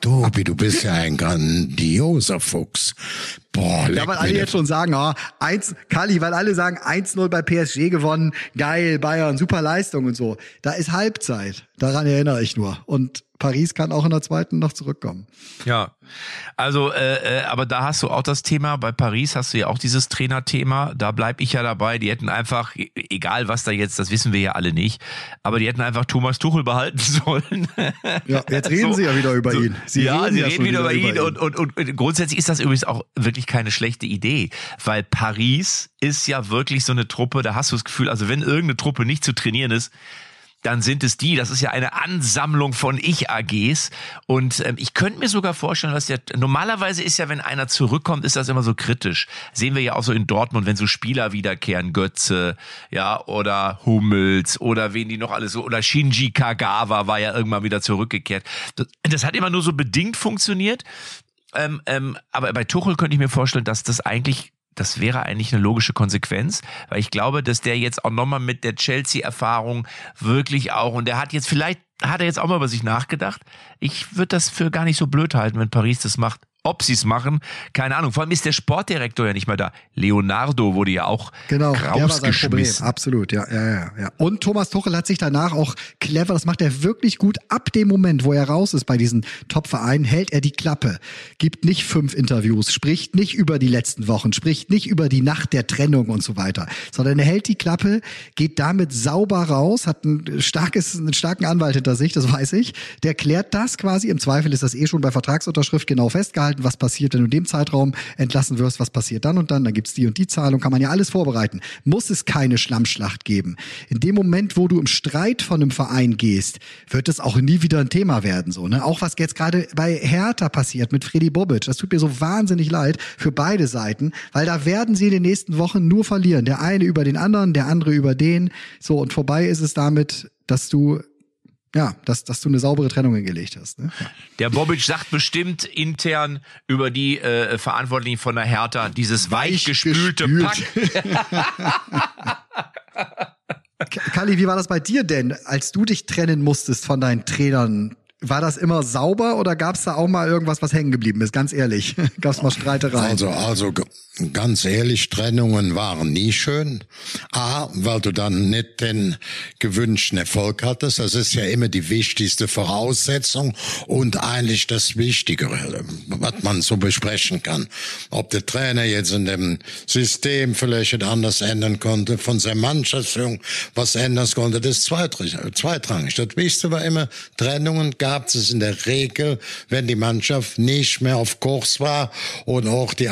Tobi, du bist ja ein grandioser Fuchs. Boah, ja, weil alle jetzt schon sagen, oh, eins, Kali, weil alle sagen 1-0 bei PSG gewonnen, geil, Bayern, super Leistung und so. Da ist Halbzeit. Daran erinnere ich nur. Und Paris kann auch in der zweiten noch zurückkommen. Ja, also, äh, äh, aber da hast du auch das Thema, bei Paris hast du ja auch dieses Trainerthema, da bleib ich ja dabei, die hätten einfach, e-, egal was da jetzt, das wissen wir ja alle nicht, aber die hätten einfach Thomas Tuchel behalten sollen. Ja, jetzt reden so, sie ja wieder über so, ihn. Sie ja, reden sie ja reden wieder, über ihn, über ihn. Und, und, und grundsätzlich ist das übrigens auch wirklich keine schlechte Idee, weil Paris ist ja wirklich so eine Truppe, da hast du das Gefühl, also wenn irgendeine Truppe nicht zu trainieren ist, dann sind es die. Das ist ja eine Ansammlung von Ich-AGs. Und ähm, ich könnte mir sogar vorstellen, dass ja, normalerweise ist ja, wenn einer zurückkommt, ist das immer so kritisch. Sehen wir ja auch so in Dortmund, wenn so Spieler wiederkehren, Götze, ja, oder Hummels, oder wen die noch alles so, oder Shinji Kagawa war ja irgendwann wieder zurückgekehrt. Das, das hat immer nur so bedingt funktioniert. Ähm, ähm, aber bei Tuchel könnte ich mir vorstellen, dass das eigentlich das wäre eigentlich eine logische Konsequenz, weil ich glaube, dass der jetzt auch nochmal mit der Chelsea-Erfahrung wirklich auch, und der hat jetzt vielleicht, hat er jetzt auch mal über sich nachgedacht. Ich würde das für gar nicht so blöd halten, wenn Paris das macht. Ob sie es machen, keine Ahnung. Vor allem ist der Sportdirektor ja nicht mehr da. Leonardo wurde ja auch genau, rausgeschmissen. Absolut, ja, ja, ja, ja. Und Thomas Tuchel hat sich danach auch clever, das macht er wirklich gut. Ab dem Moment, wo er raus ist bei diesen Top-Vereinen, hält er die Klappe, gibt nicht fünf Interviews, spricht nicht über die letzten Wochen, spricht nicht über die Nacht der Trennung und so weiter, sondern er hält die Klappe, geht damit sauber raus, hat ein starkes, einen starken Anwalt hinter sich, das weiß ich. Der klärt das quasi. Im Zweifel ist das eh schon bei Vertragsunterschrift genau festgehalten was passiert, wenn du in dem Zeitraum entlassen wirst, was passiert dann und dann, dann gibt's die und die Zahlung, kann man ja alles vorbereiten. Muss es keine Schlammschlacht geben. In dem Moment, wo du im Streit von einem Verein gehst, wird es auch nie wieder ein Thema werden. So, ne? Auch was jetzt gerade bei Hertha passiert mit Freddy Bobic, das tut mir so wahnsinnig leid für beide Seiten, weil da werden sie in den nächsten Wochen nur verlieren. Der eine über den anderen, der andere über den. So, und vorbei ist es damit, dass du ja, dass, dass du eine saubere Trennung hingelegt hast. Ne? Ja. Der Bobic sagt bestimmt intern über die äh, Verantwortlichen von der Hertha dieses weichgespülte Pack. Kali, wie war das bei dir denn, als du dich trennen musstest von deinen Trainern? War das immer sauber oder gab es da auch mal irgendwas, was hängen geblieben ist? Ganz ehrlich, gab es mal Streitereien? Also, also ganz ehrlich, Trennungen waren nie schön. A, weil du dann nicht den gewünschten Erfolg hattest. Das ist ja immer die wichtigste Voraussetzung und eigentlich das Wichtigere, was man so besprechen kann. Ob der Trainer jetzt in dem System vielleicht anders ändern konnte, von seiner Mannschaftsführung was ändern konnte, das ist zweitrangig. Das Wichtigste war immer, Trennungen gab es in der Regel, wenn die Mannschaft nicht mehr auf Kurs war und auch die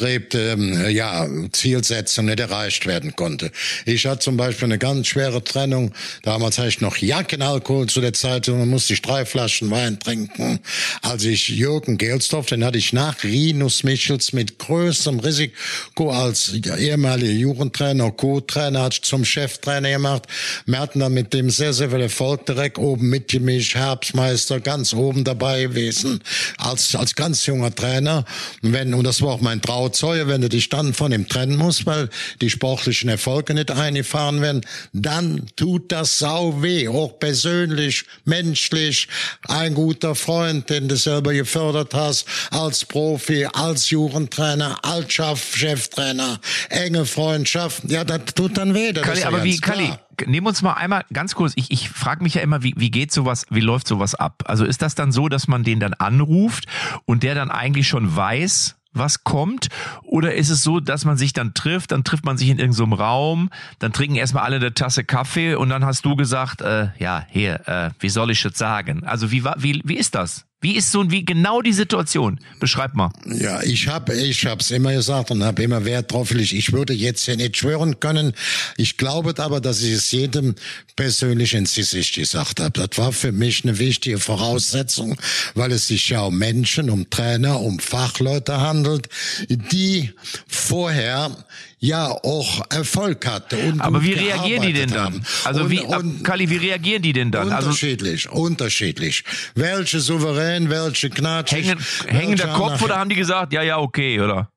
angestrebte ähm, ja, Zielsetzung nicht erreicht werden konnte. Ich hatte zum Beispiel eine ganz schwere Trennung. Damals hatte ich noch Jackenalkohol zu der Zeit und musste ich drei Flaschen Wein trinken. Als ich Jürgen Gelsdorf, den hatte ich nach Rinus Michels mit größtem Risiko als ehemaliger Jugendtrainer, Co-Trainer, zum Cheftrainer gemacht. Wir hatten dann mit dem sehr, sehr viel Erfolg direkt oben mitgemischt, Herbstmeister, ganz oben dabei gewesen, als, als ganz junger Trainer. Wenn, und das war auch mein Trauzeuge, wenn du dich dann von ihm trennen musst, weil die sportlichen Erfolge nicht eingefahren werden, dann tut das sau weh, auch persönlich, menschlich. Ein guter Freund, den du selber gefördert hast, als Profi, als Jugendtrainer, als Cheftrainer, enge Freundschaft, ja, das tut dann weh. Das Kalli, aber wie, Kalli, nehmen uns mal einmal ganz kurz, ich, ich frage mich ja immer, wie, wie geht sowas, wie läuft sowas ab? Also ist das dann so, dass man den dann anruft und der dann eigentlich schon weiß, was kommt? Oder ist es so, dass man sich dann trifft, dann trifft man sich in irgendeinem so Raum, dann trinken erstmal alle eine Tasse Kaffee und dann hast du gesagt, äh, ja, hier, äh, wie soll ich jetzt sagen? Also wie, wie, wie ist das? Wie ist so wie genau die Situation? Beschreib mal. Ja, ich habe ich hab's immer gesagt und habe immer Wert drauf. Ich würde jetzt ja nicht schwören können. Ich glaube aber, dass ich es jedem persönlich ins Gesicht gesagt habe. Das war für mich eine wichtige Voraussetzung, weil es sich ja um Menschen, um Trainer, um Fachleute handelt, die vorher ja auch Erfolg hatte. Und Aber wie reagieren die denn dann? Also und, wie, und, Kali, wie reagieren die denn dann? Also unterschiedlich, also, unterschiedlich. Welche souverän, welche knatschig. Hängen, hängen der Kopf oder haben die gesagt, ja, ja, okay, oder?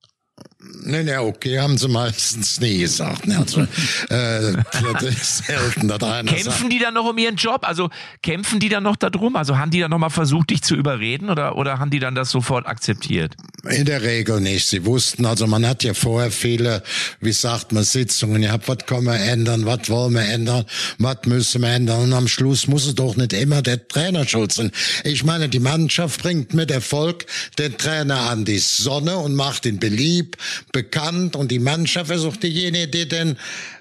Nee, nee, okay, haben sie meistens nie gesagt. Ne? Also, äh, das ist selten, dass einer Kämpfen sagt. die dann noch um ihren Job? Also kämpfen die dann noch darum? Also haben die dann noch mal versucht, dich zu überreden oder, oder haben die dann das sofort akzeptiert? In der Regel nicht. Sie wussten, also man hat ja vorher viele, wie sagt man, Sitzungen. Ihr habt, was können wir ändern, was wollen wir ändern, was müssen wir ändern. Und am Schluss muss es doch nicht immer der Trainer schützen. Ich meine, die Mannschaft bringt mit Erfolg den Trainer an die Sonne und macht ihn beliebt bekannt und die Mannschaft ist auch diejenige, die den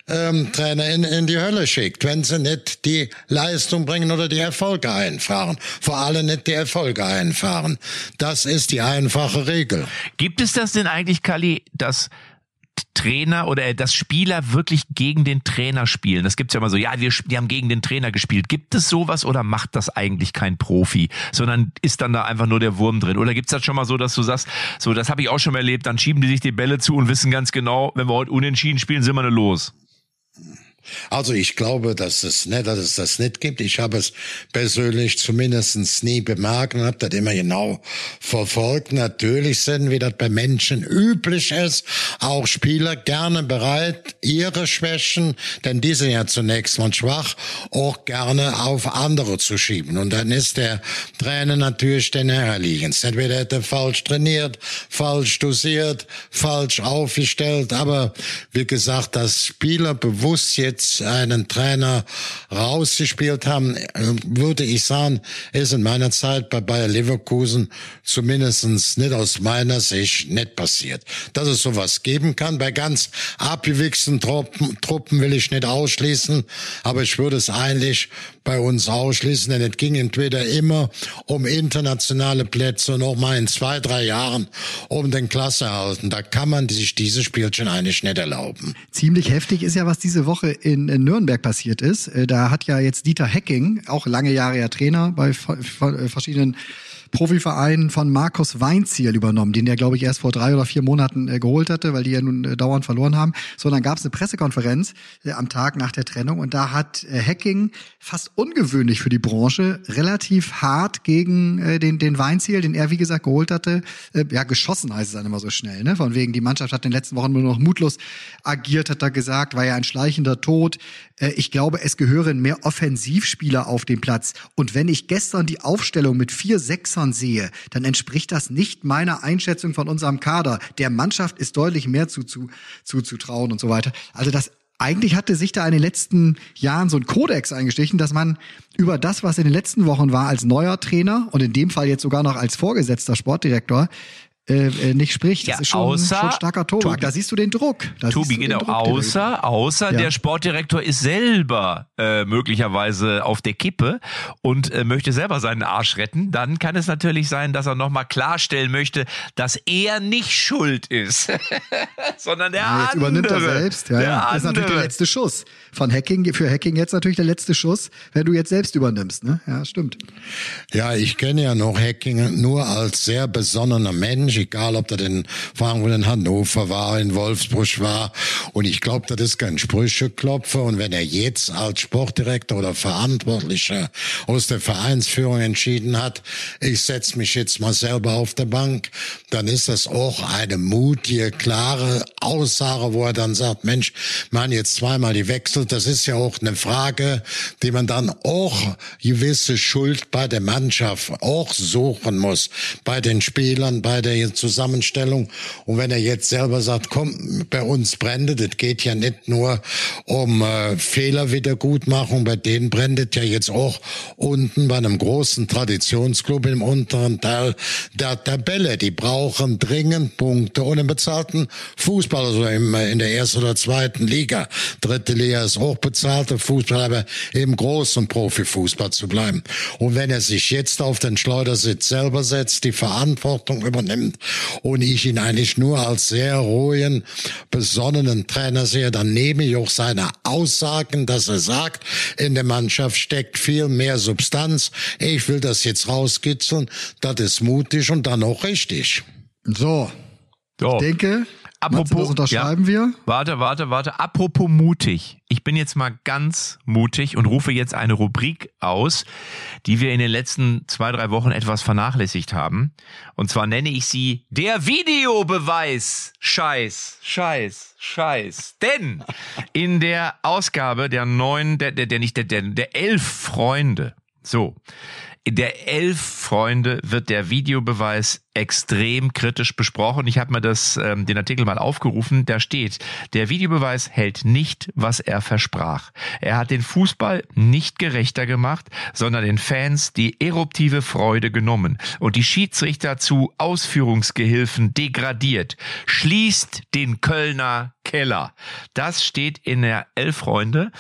ähm, Trainer in, in die Hölle schickt, wenn sie nicht die Leistung bringen oder die Erfolge einfahren. Vor allem nicht die Erfolge einfahren. Das ist die einfache Regel. Gibt es das denn eigentlich, Kali, dass Trainer oder äh, dass Spieler wirklich gegen den Trainer spielen. Das gibt's ja immer so, ja, wir, die haben gegen den Trainer gespielt. Gibt es sowas oder macht das eigentlich kein Profi, sondern ist dann da einfach nur der Wurm drin? Oder gibt's das schon mal so, dass du sagst, so, das habe ich auch schon mal erlebt, dann schieben die sich die Bälle zu und wissen ganz genau, wenn wir heute unentschieden spielen, sind wir nur los. Also ich glaube, dass es nicht, dass es das nicht gibt. Ich habe es persönlich zumindest nie bemerkt und habe das immer genau verfolgt. Natürlich sind, wie das bei Menschen üblich ist, auch Spieler gerne bereit, ihre Schwächen, denn die sind ja zunächst mal schwach, auch gerne auf andere zu schieben. Und dann ist der Trainer natürlich den Herrliegens. Entweder hat er falsch trainiert, falsch dosiert, falsch aufgestellt, aber wie gesagt, dass Spieler bewusst jetzt jetzt einen Trainer rausgespielt haben, würde ich sagen, ist in meiner Zeit bei Bayer Leverkusen zumindestens nicht aus meiner Sicht nicht passiert. Dass es sowas geben kann, bei ganz abgewichsten Truppen, Truppen will ich nicht ausschließen, aber ich würde es eigentlich bei uns ausschließen, denn es ging entweder immer um internationale Plätze und auch mal in zwei, drei Jahren um den Klassehalten. Da kann man sich diese Spielchen eigentlich nicht erlauben. Ziemlich heftig ist ja, was diese Woche in Nürnberg passiert ist. Äh, da hat ja jetzt Dieter Hecking, auch lange Jahre ja Trainer bei verschiedenen Profiverein von Markus Weinziel übernommen, den der, glaube ich, erst vor drei oder vier Monaten äh, geholt hatte, weil die ja nun äh, dauernd verloren haben. Sondern gab es eine Pressekonferenz äh, am Tag nach der Trennung und da hat äh, Hacking fast ungewöhnlich für die Branche relativ hart gegen äh, den, den Weinziel, den er, wie gesagt, geholt hatte, äh, ja, geschossen heißt es dann immer so schnell, ne? Von wegen, die Mannschaft hat in den letzten Wochen nur noch mutlos agiert, hat er gesagt, war ja ein schleichender Tod. Äh, ich glaube, es gehören mehr Offensivspieler auf dem Platz. Und wenn ich gestern die Aufstellung mit vier Sechsern sehe, dann entspricht das nicht meiner Einschätzung von unserem Kader. Der Mannschaft ist deutlich mehr zu, zu und so weiter. Also das eigentlich hatte sich da in den letzten Jahren so ein Kodex eingestichen, dass man über das, was in den letzten Wochen war als neuer Trainer und in dem Fall jetzt sogar noch als vorgesetzter Sportdirektor, äh, äh, nicht spricht. Das ja, ist schon, außer, schon starker Tobak. Tobi, da siehst du den Druck. Da Tobi, genau. Druck, außer, außer ja. der Sportdirektor ist selber äh, möglicherweise auf der Kippe und äh, möchte selber seinen Arsch retten. Dann kann es natürlich sein, dass er nochmal klarstellen möchte, dass er nicht schuld ist, sondern der ja, jetzt andere. übernimmt er selbst. Ja, ja. Das ist natürlich der letzte Schuss. Von Hacking, für Hacking jetzt natürlich der letzte Schuss, wenn du jetzt selbst übernimmst. Ne? Ja, stimmt. Ja, ich kenne ja noch Hacking nur als sehr besonnener Mensch Mensch, egal ob das in Frankfurt in Hannover war, in Wolfsburg war. Und ich glaube, das ist kein Sprücheklopfer. Und wenn er jetzt als Sportdirektor oder Verantwortlicher aus der Vereinsführung entschieden hat, ich setze mich jetzt mal selber auf der Bank, dann ist das auch eine mutige, klare Aussage, wo er dann sagt, Mensch, man jetzt zweimal die Wechsel, das ist ja auch eine Frage, die man dann auch gewisse Schuld bei der Mannschaft auch suchen muss, bei den Spielern, bei der Zusammenstellung. Und wenn er jetzt selber sagt, komm, bei uns brennt es, geht ja nicht nur um äh, Fehlerwiedergutmachung, bei denen brennt ja jetzt auch unten bei einem großen Traditionsclub im unteren Teil der Tabelle. Die brauchen dringend Punkte und einen bezahlten Fußball, also in der ersten oder zweiten Liga. Dritte Liga ist auch Fußball, aber im großen Profifußball zu bleiben. Und wenn er sich jetzt auf den Schleudersitz selber setzt, die Verantwortung übernimmt, und ich ihn eigentlich nur als sehr ruhigen, besonnenen Trainer sehe, dann nehme ich auch seine Aussagen, dass er sagt, in der Mannschaft steckt viel mehr Substanz. Ich will das jetzt rauskitzeln. Das ist mutig und dann auch richtig. So. so. Ich denke, apropos, das unterschreiben ja, wir. Warte, warte, warte. Apropos mutig. Ich bin jetzt mal ganz mutig und rufe jetzt eine Rubrik aus, die wir in den letzten zwei, drei Wochen etwas vernachlässigt haben. Und zwar nenne ich sie der Videobeweis. Scheiß, Scheiß, Scheiß. Denn in der Ausgabe der neuen, der, der, der nicht, der, der, der elf Freunde, so, der Elf Freunde wird der Videobeweis extrem kritisch besprochen. Ich habe mir das ähm, den Artikel mal aufgerufen. Da steht: Der Videobeweis hält nicht, was er versprach. Er hat den Fußball nicht gerechter gemacht, sondern den Fans die eruptive Freude genommen und die Schiedsrichter zu Ausführungsgehilfen degradiert. Schließt den Kölner Keller. Das steht in der Elf Freunde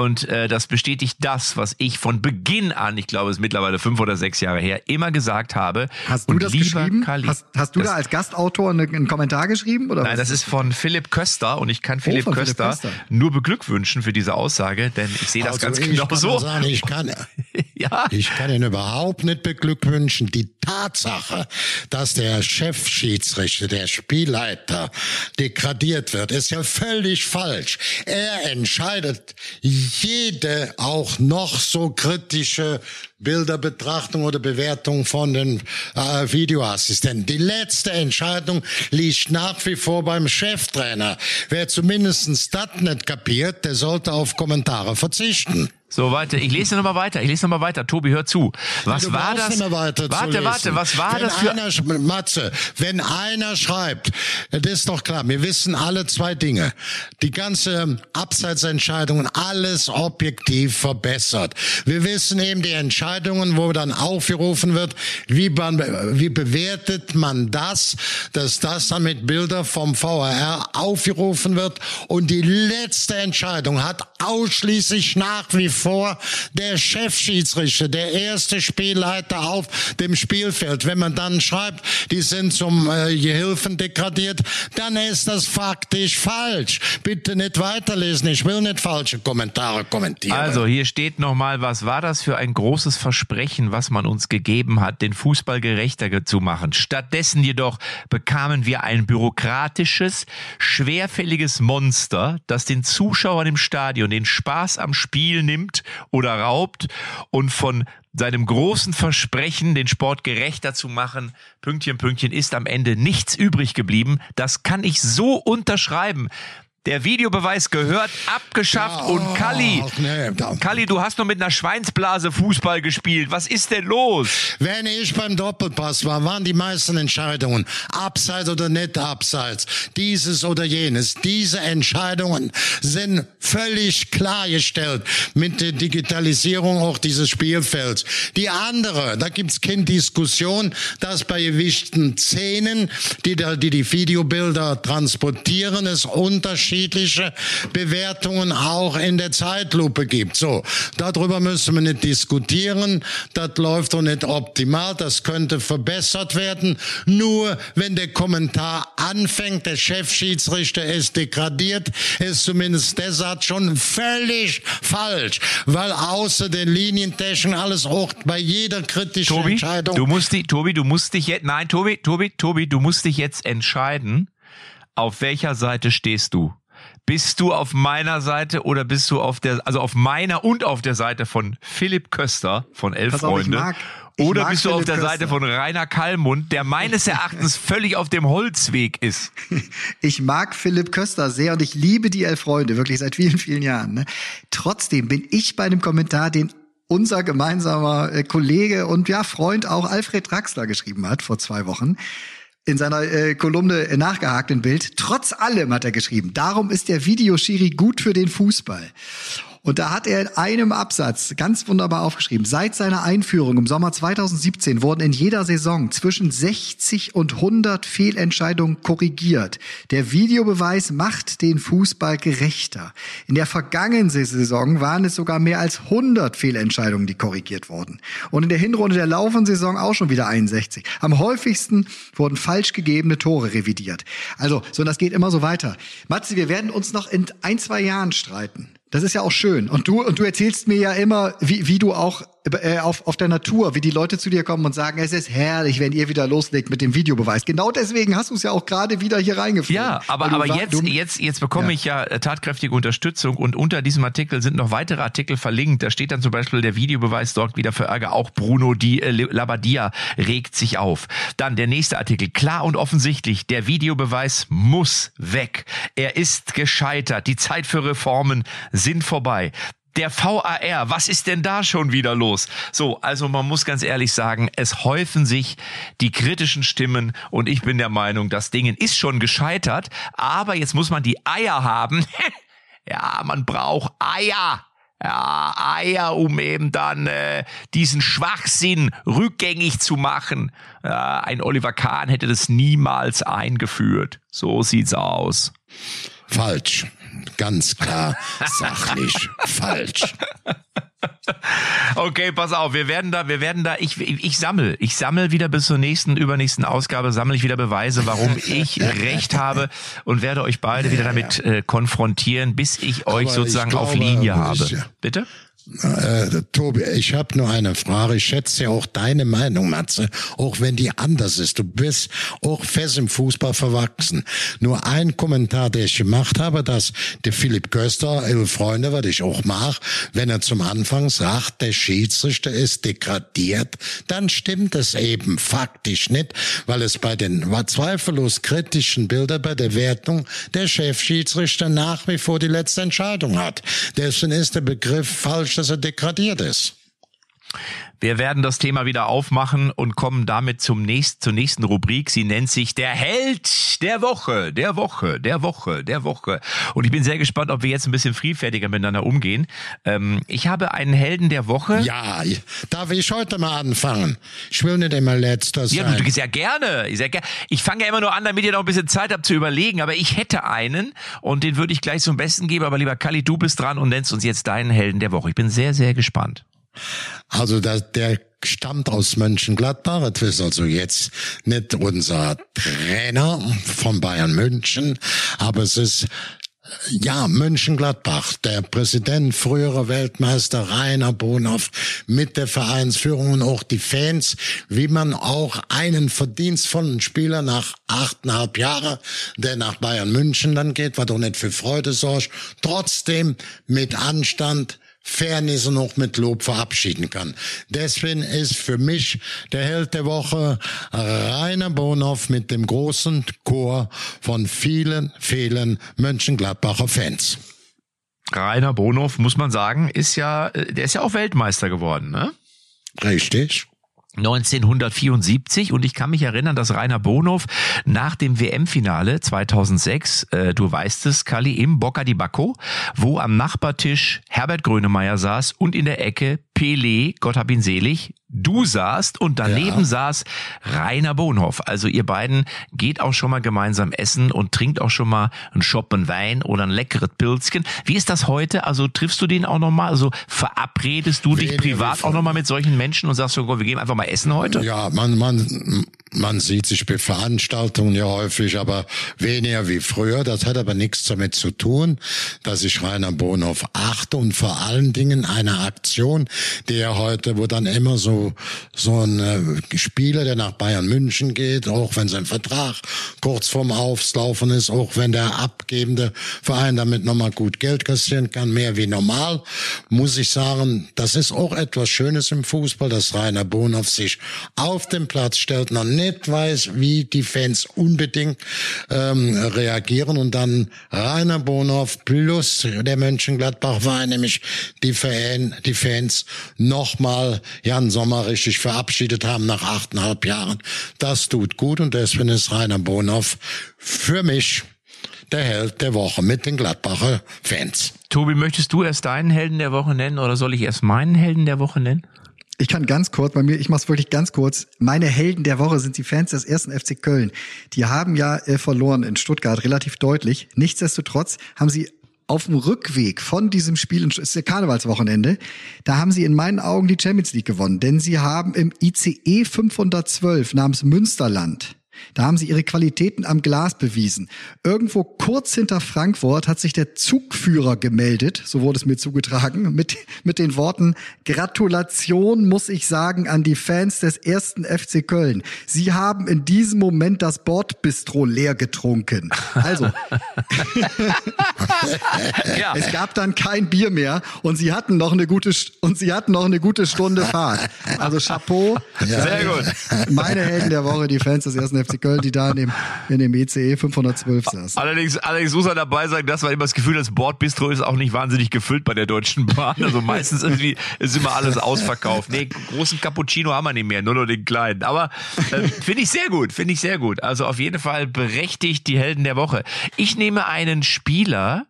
und äh, das bestätigt das, was ich von Beginn an, ich glaube, es ist mittlerweile fünf oder sechs Jahre her, immer gesagt habe. Hast du und das geschrieben? Kali, hast, hast, du da als Gastautor einen, einen Kommentar geschrieben? Oder nein, was? das ist von Philipp Köster und ich kann Philipp, oh, Köster, Philipp Köster, nur beglückwünschen für diese Aussage, denn ich sehe das also ganz genau so. Sagen, ich kann, ja. ich kann ihn überhaupt nicht beglückwünschen. Die Tatsache, dass der Chefschiedsrichter, der Spielleiter degradiert wird, ist ja völlig falsch. Er entscheidet jede auch noch so kritische Bilderbetrachtung oder Bewertung von den äh, Videoassistenten. Die letzte Entscheidung liegt nach wie vor beim Cheftrainer. Wer zumindest das nicht kapiert, der sollte auf Kommentare verzichten. So, warte, ich lese noch mal weiter. Ich lese noch mal weiter. Tobi, hör zu. Was du war das? warte, warte, was war wenn das für einer, Matze, wenn einer schreibt, das ist doch klar, wir wissen alle zwei Dinge. Die ganze Abseitsentscheidungen, alles objektiv verbessert. Wir wissen eben die Entscheidungen, wo dann aufgerufen wird, wie, man, wie bewertet man das, dass das dann mit Bilder vom VRR aufgerufen wird und die letzte Entscheidung hat ausschließlich nach wie vor der Chefschiedsrichter, der erste Spielleiter auf dem Spielfeld. Wenn man dann schreibt, die sind zum äh, Gehilfen degradiert, dann ist das faktisch falsch. Bitte nicht weiterlesen. Ich will nicht falsche Kommentare kommentieren. Also hier steht nochmal, was war das für ein großes Versprechen, was man uns gegeben hat, den Fußball gerechter zu machen. Stattdessen jedoch bekamen wir ein bürokratisches, schwerfälliges Monster, das den Zuschauern im Stadion den Spaß am Spiel nimmt nimmt oder raubt und von seinem großen Versprechen, den Sport gerechter zu machen, Pünktchen, Pünktchen, ist am Ende nichts übrig geblieben. Das kann ich so unterschreiben. Der Videobeweis gehört abgeschafft ja, und Kalli, nee, Kalli, du hast nur mit einer Schweinsblase Fußball gespielt. Was ist denn los? Wenn ich beim Doppelpass war, waren die meisten Entscheidungen abseits oder nicht abseits, dieses oder jenes. Diese Entscheidungen sind völlig klargestellt mit der Digitalisierung auch dieses Spielfelds. Die andere, da gibt's keine Diskussion, dass bei gewichten Szenen, die da, die, die Videobilder transportieren, es Unterschiede unterschiedliche Bewertungen auch in der Zeitlupe gibt. So, darüber müssen wir nicht diskutieren. Das läuft doch nicht optimal. Das könnte verbessert werden. Nur wenn der Kommentar anfängt, der Chefschiedsrichter ist degradiert, ist zumindest Satz schon völlig falsch, weil außer den Linientäschen alles auch bei jeder kritischen Tobi, Entscheidung. Du musst dich, Tobi, du musst dich jetzt, nein, Tobi, Tobi, Tobi, du musst dich jetzt entscheiden, auf welcher Seite stehst du? Bist du auf meiner Seite oder bist du auf der, also auf meiner und auf der Seite von Philipp Köster von Elf Pass Freunde? Auf, oder bist du auf der Köster. Seite von Rainer Kallmund, der meines Erachtens völlig auf dem Holzweg ist? Ich mag Philipp Köster sehr und ich liebe die Elf Freunde, wirklich seit vielen, vielen Jahren. Ne? Trotzdem bin ich bei einem Kommentar, den unser gemeinsamer äh, Kollege und ja Freund auch Alfred Draxler geschrieben hat vor zwei Wochen in seiner äh, Kolumne nachgehakt im Bild. Trotz allem hat er geschrieben, darum ist der Videoschiri gut für den Fußball. Und da hat er in einem Absatz ganz wunderbar aufgeschrieben, seit seiner Einführung im Sommer 2017 wurden in jeder Saison zwischen 60 und 100 Fehlentscheidungen korrigiert. Der Videobeweis macht den Fußball gerechter. In der vergangenen Saison waren es sogar mehr als 100 Fehlentscheidungen, die korrigiert wurden. Und in der Hinrunde der laufenden Saison auch schon wieder 61. Am häufigsten wurden falsch gegebene Tore revidiert. Also, so, und das geht immer so weiter. Matze, wir werden uns noch in ein, zwei Jahren streiten. Das ist ja auch schön. Und du, und du erzählst mir ja immer, wie, wie du auch äh, auf, auf der Natur, wie die Leute zu dir kommen und sagen, es ist herrlich, wenn ihr wieder loslegt mit dem Videobeweis. Genau deswegen hast du es ja auch gerade wieder hier reingeführt. Ja, aber, aber jetzt, du, jetzt, jetzt bekomme ja. ich ja äh, tatkräftige Unterstützung und unter diesem Artikel sind noch weitere Artikel verlinkt. Da steht dann zum Beispiel, der Videobeweis sorgt wieder für Ärger. Auch Bruno Di, äh, Labadia regt sich auf. Dann der nächste Artikel. Klar und offensichtlich, der Videobeweis muss weg. Er ist gescheitert. Die Zeit für Reformen sind vorbei der VAR, was ist denn da schon wieder los? So, also man muss ganz ehrlich sagen, es häufen sich die kritischen Stimmen und ich bin der Meinung, das Ding ist schon gescheitert, aber jetzt muss man die Eier haben. ja, man braucht Eier. Ja, Eier, um eben dann äh, diesen Schwachsinn rückgängig zu machen. Ja, ein Oliver Kahn hätte das niemals eingeführt. So sieht's aus. Falsch. Ganz klar, sachlich falsch. Okay, pass auf, wir werden da, wir werden da, ich, ich, ich sammel, ich sammel wieder bis zur nächsten, übernächsten Ausgabe, sammle ich wieder Beweise, warum ich recht habe und werde euch beide wieder damit äh, konfrontieren, bis ich euch Aber sozusagen glaube, auf Linie habe. Bitte? Äh, Tobi, ich habe nur eine Frage. Ich schätze ja auch deine Meinung, Matze, auch wenn die anders ist. Du bist auch fest im Fußball verwachsen. Nur ein Kommentar, den ich gemacht habe, dass der Philipp Köster, elf Freunde, was ich auch mach, wenn er zum Anfang sagt, der Schiedsrichter ist degradiert, dann stimmt es eben faktisch nicht, weil es bei den zweifellos kritischen Bildern bei der Wertung der Chefschiedsrichter nach wie vor die letzte Entscheidung hat. Deswegen ist der Begriff falsch dass er degradiert ist. Wir werden das Thema wieder aufmachen und kommen damit zum nächsten, zur nächsten Rubrik. Sie nennt sich der Held der Woche, der Woche, der Woche, der Woche. Und ich bin sehr gespannt, ob wir jetzt ein bisschen friedfertiger miteinander umgehen. Ähm, ich habe einen Helden der Woche. Ja, darf ich heute mal anfangen? Ich will nicht immer letzter sein. Ja, du, sehr gerne. Sehr gerne. Ich fange ja immer nur an, damit ihr noch ein bisschen Zeit habt zu überlegen. Aber ich hätte einen und den würde ich gleich zum Besten geben. Aber lieber Kali, du bist dran und nennst uns jetzt deinen Helden der Woche. Ich bin sehr, sehr gespannt. Also das, der stammt aus Mönchengladbach. Das ist also jetzt nicht unser Trainer von Bayern München, aber es ist ja, Mönchengladbach, der Präsident, frühere Weltmeister Rainer Bonhoff mit der Vereinsführung und auch die Fans, wie man auch einen verdienstvollen Spieler nach achteinhalb Jahren, der nach Bayern München dann geht, was doch nicht für Freude sorgt, trotzdem mit Anstand Fairness und auch mit Lob verabschieden kann. Deswegen ist für mich der Held der Woche Rainer Bonhoff mit dem großen Chor von vielen, vielen Mönchengladbacher Fans. Rainer Bonhoff, muss man sagen, ist ja, äh, der ist ja auch Weltmeister geworden, ne? Richtig. 1974. Und ich kann mich erinnern, dass Rainer Bonhoff nach dem WM-Finale 2006, äh, du weißt es, Kali, im Bocca di Bacco, wo am Nachbartisch Herbert Grönemeyer saß und in der Ecke Pelé, Gott hab ihn selig, du saßt und daneben ja. saß Rainer Bonhoff. Also ihr beiden geht auch schon mal gemeinsam essen und trinkt auch schon mal einen Schoppen Wein oder ein leckeres Pilzchen. Wie ist das heute? Also triffst du den auch noch mal? Also verabredest du dich privat auch noch mal mit solchen Menschen und sagst so, wir gehen einfach mal essen heute? Ja, man, man, man sieht sich bei Veranstaltungen ja häufig, aber weniger wie früher. Das hat aber nichts damit zu tun, dass ich Rainer Bonhoff achte und vor allen Dingen eine Aktion, die er heute, wo dann immer so, so ein äh, Spieler, der nach Bayern München geht, auch wenn sein Vertrag kurz vorm Auflaufen ist, auch wenn der abgebende Verein damit nochmal gut Geld kassieren kann, mehr wie normal, muss ich sagen, das ist auch etwas Schönes im Fußball, dass Rainer Bonhoff sich auf den Platz stellt, noch nicht weiß, wie die Fans unbedingt ähm, reagieren und dann Rainer Bonhoff plus der Mönchengladbach war nämlich die, Fan, die Fans nochmal Jan Sommer richtig verabschiedet haben nach achteinhalb Jahren. Das tut gut und deswegen ist Rainer Bonhoff für mich der Held der Woche mit den Gladbacher Fans. Tobi, möchtest du erst deinen Helden der Woche nennen oder soll ich erst meinen Helden der Woche nennen? Ich kann ganz kurz, bei mir, ich mach's wirklich ganz kurz. Meine Helden der Woche sind die Fans des ersten FC Köln. Die haben ja äh, verloren in Stuttgart relativ deutlich. Nichtsdestotrotz haben sie auf dem Rückweg von diesem Spiel, es ist ja Karnevalswochenende, da haben sie in meinen Augen die Champions League gewonnen, denn sie haben im ICE 512 namens Münsterland Da haben sie ihre Qualitäten am Glas bewiesen. Irgendwo kurz hinter Frankfurt hat sich der Zugführer gemeldet, so wurde es mir zugetragen, mit, mit den Worten Gratulation muss ich sagen an die Fans des ersten FC Köln. Sie haben in diesem Moment das Bordbistro leer getrunken. Also, ja. es gab dann kein Bier mehr und sie hatten noch eine gute, und sie hatten noch eine gute Stunde Fahrt. Also Chapeau. Ja. Sehr gut. Meine Helden der Woche, die Fans des ersten FC Köln, die da in dem, in dem ECE 512 saßen. Allerdings, allerdings muss man dabei sagen, dass man immer das Gefühl, das Bordbistro ist auch nicht wahnsinnig gefüllt bei der Deutschen Bahn. Also meistens irgendwie ist immer alles ausverkauft. Nee, großen Cappuccino haben wir nicht mehr, nur noch den kleinen. Aber äh, finde ich sehr gut, finde ich sehr gut. Also auf jeden Fall berechtigt die Helden der Woche. Ich nehme einen Spieler,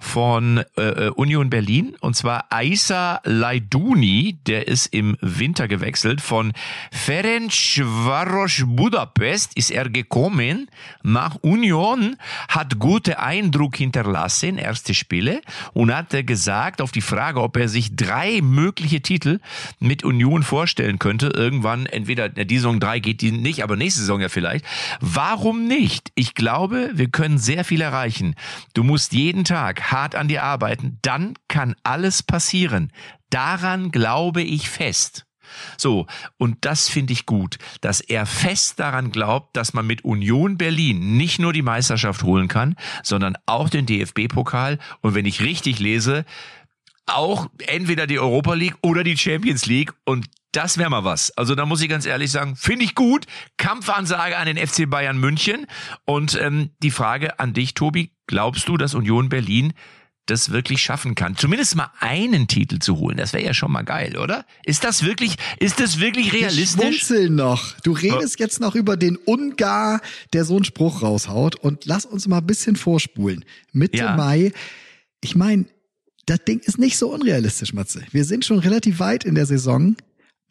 von äh, äh, Union Berlin und zwar Aisa Laiduni, der ist im Winter gewechselt von Ferencvaros Budapest ist er gekommen nach Union, hat gute Eindruck hinterlassen, erste Spiele und hat gesagt auf die Frage, ob er sich drei mögliche Titel mit Union vorstellen könnte, irgendwann entweder die Saison drei geht die nicht, aber nächste Saison ja vielleicht. Warum nicht? Ich glaube, wir können sehr viel erreichen. Du musst jeden Tag hart an dir arbeiten, dann kann alles passieren. Daran glaube ich fest. So, und das finde ich gut, dass er fest daran glaubt, dass man mit Union Berlin nicht nur die Meisterschaft holen kann, sondern auch den DFB-Pokal und wenn ich richtig lese, auch entweder die Europa League oder die Champions League und das wäre mal was. Also da muss ich ganz ehrlich sagen, finde ich gut. Kampfansage an den FC Bayern München. Und ähm, die Frage an dich, Tobi, glaubst du, dass Union Berlin das wirklich schaffen kann, zumindest mal einen Titel zu holen, das wäre ja schon mal geil, oder? Ist das wirklich, ist das wirklich realistisch? Wir noch. Du redest oh. jetzt noch über den Ungar, der so einen Spruch raushaut und lass uns mal ein bisschen vorspulen. Mitte ja. Mai. Ich meine, das Ding ist nicht so unrealistisch, Matze. Wir sind schon relativ weit in der Saison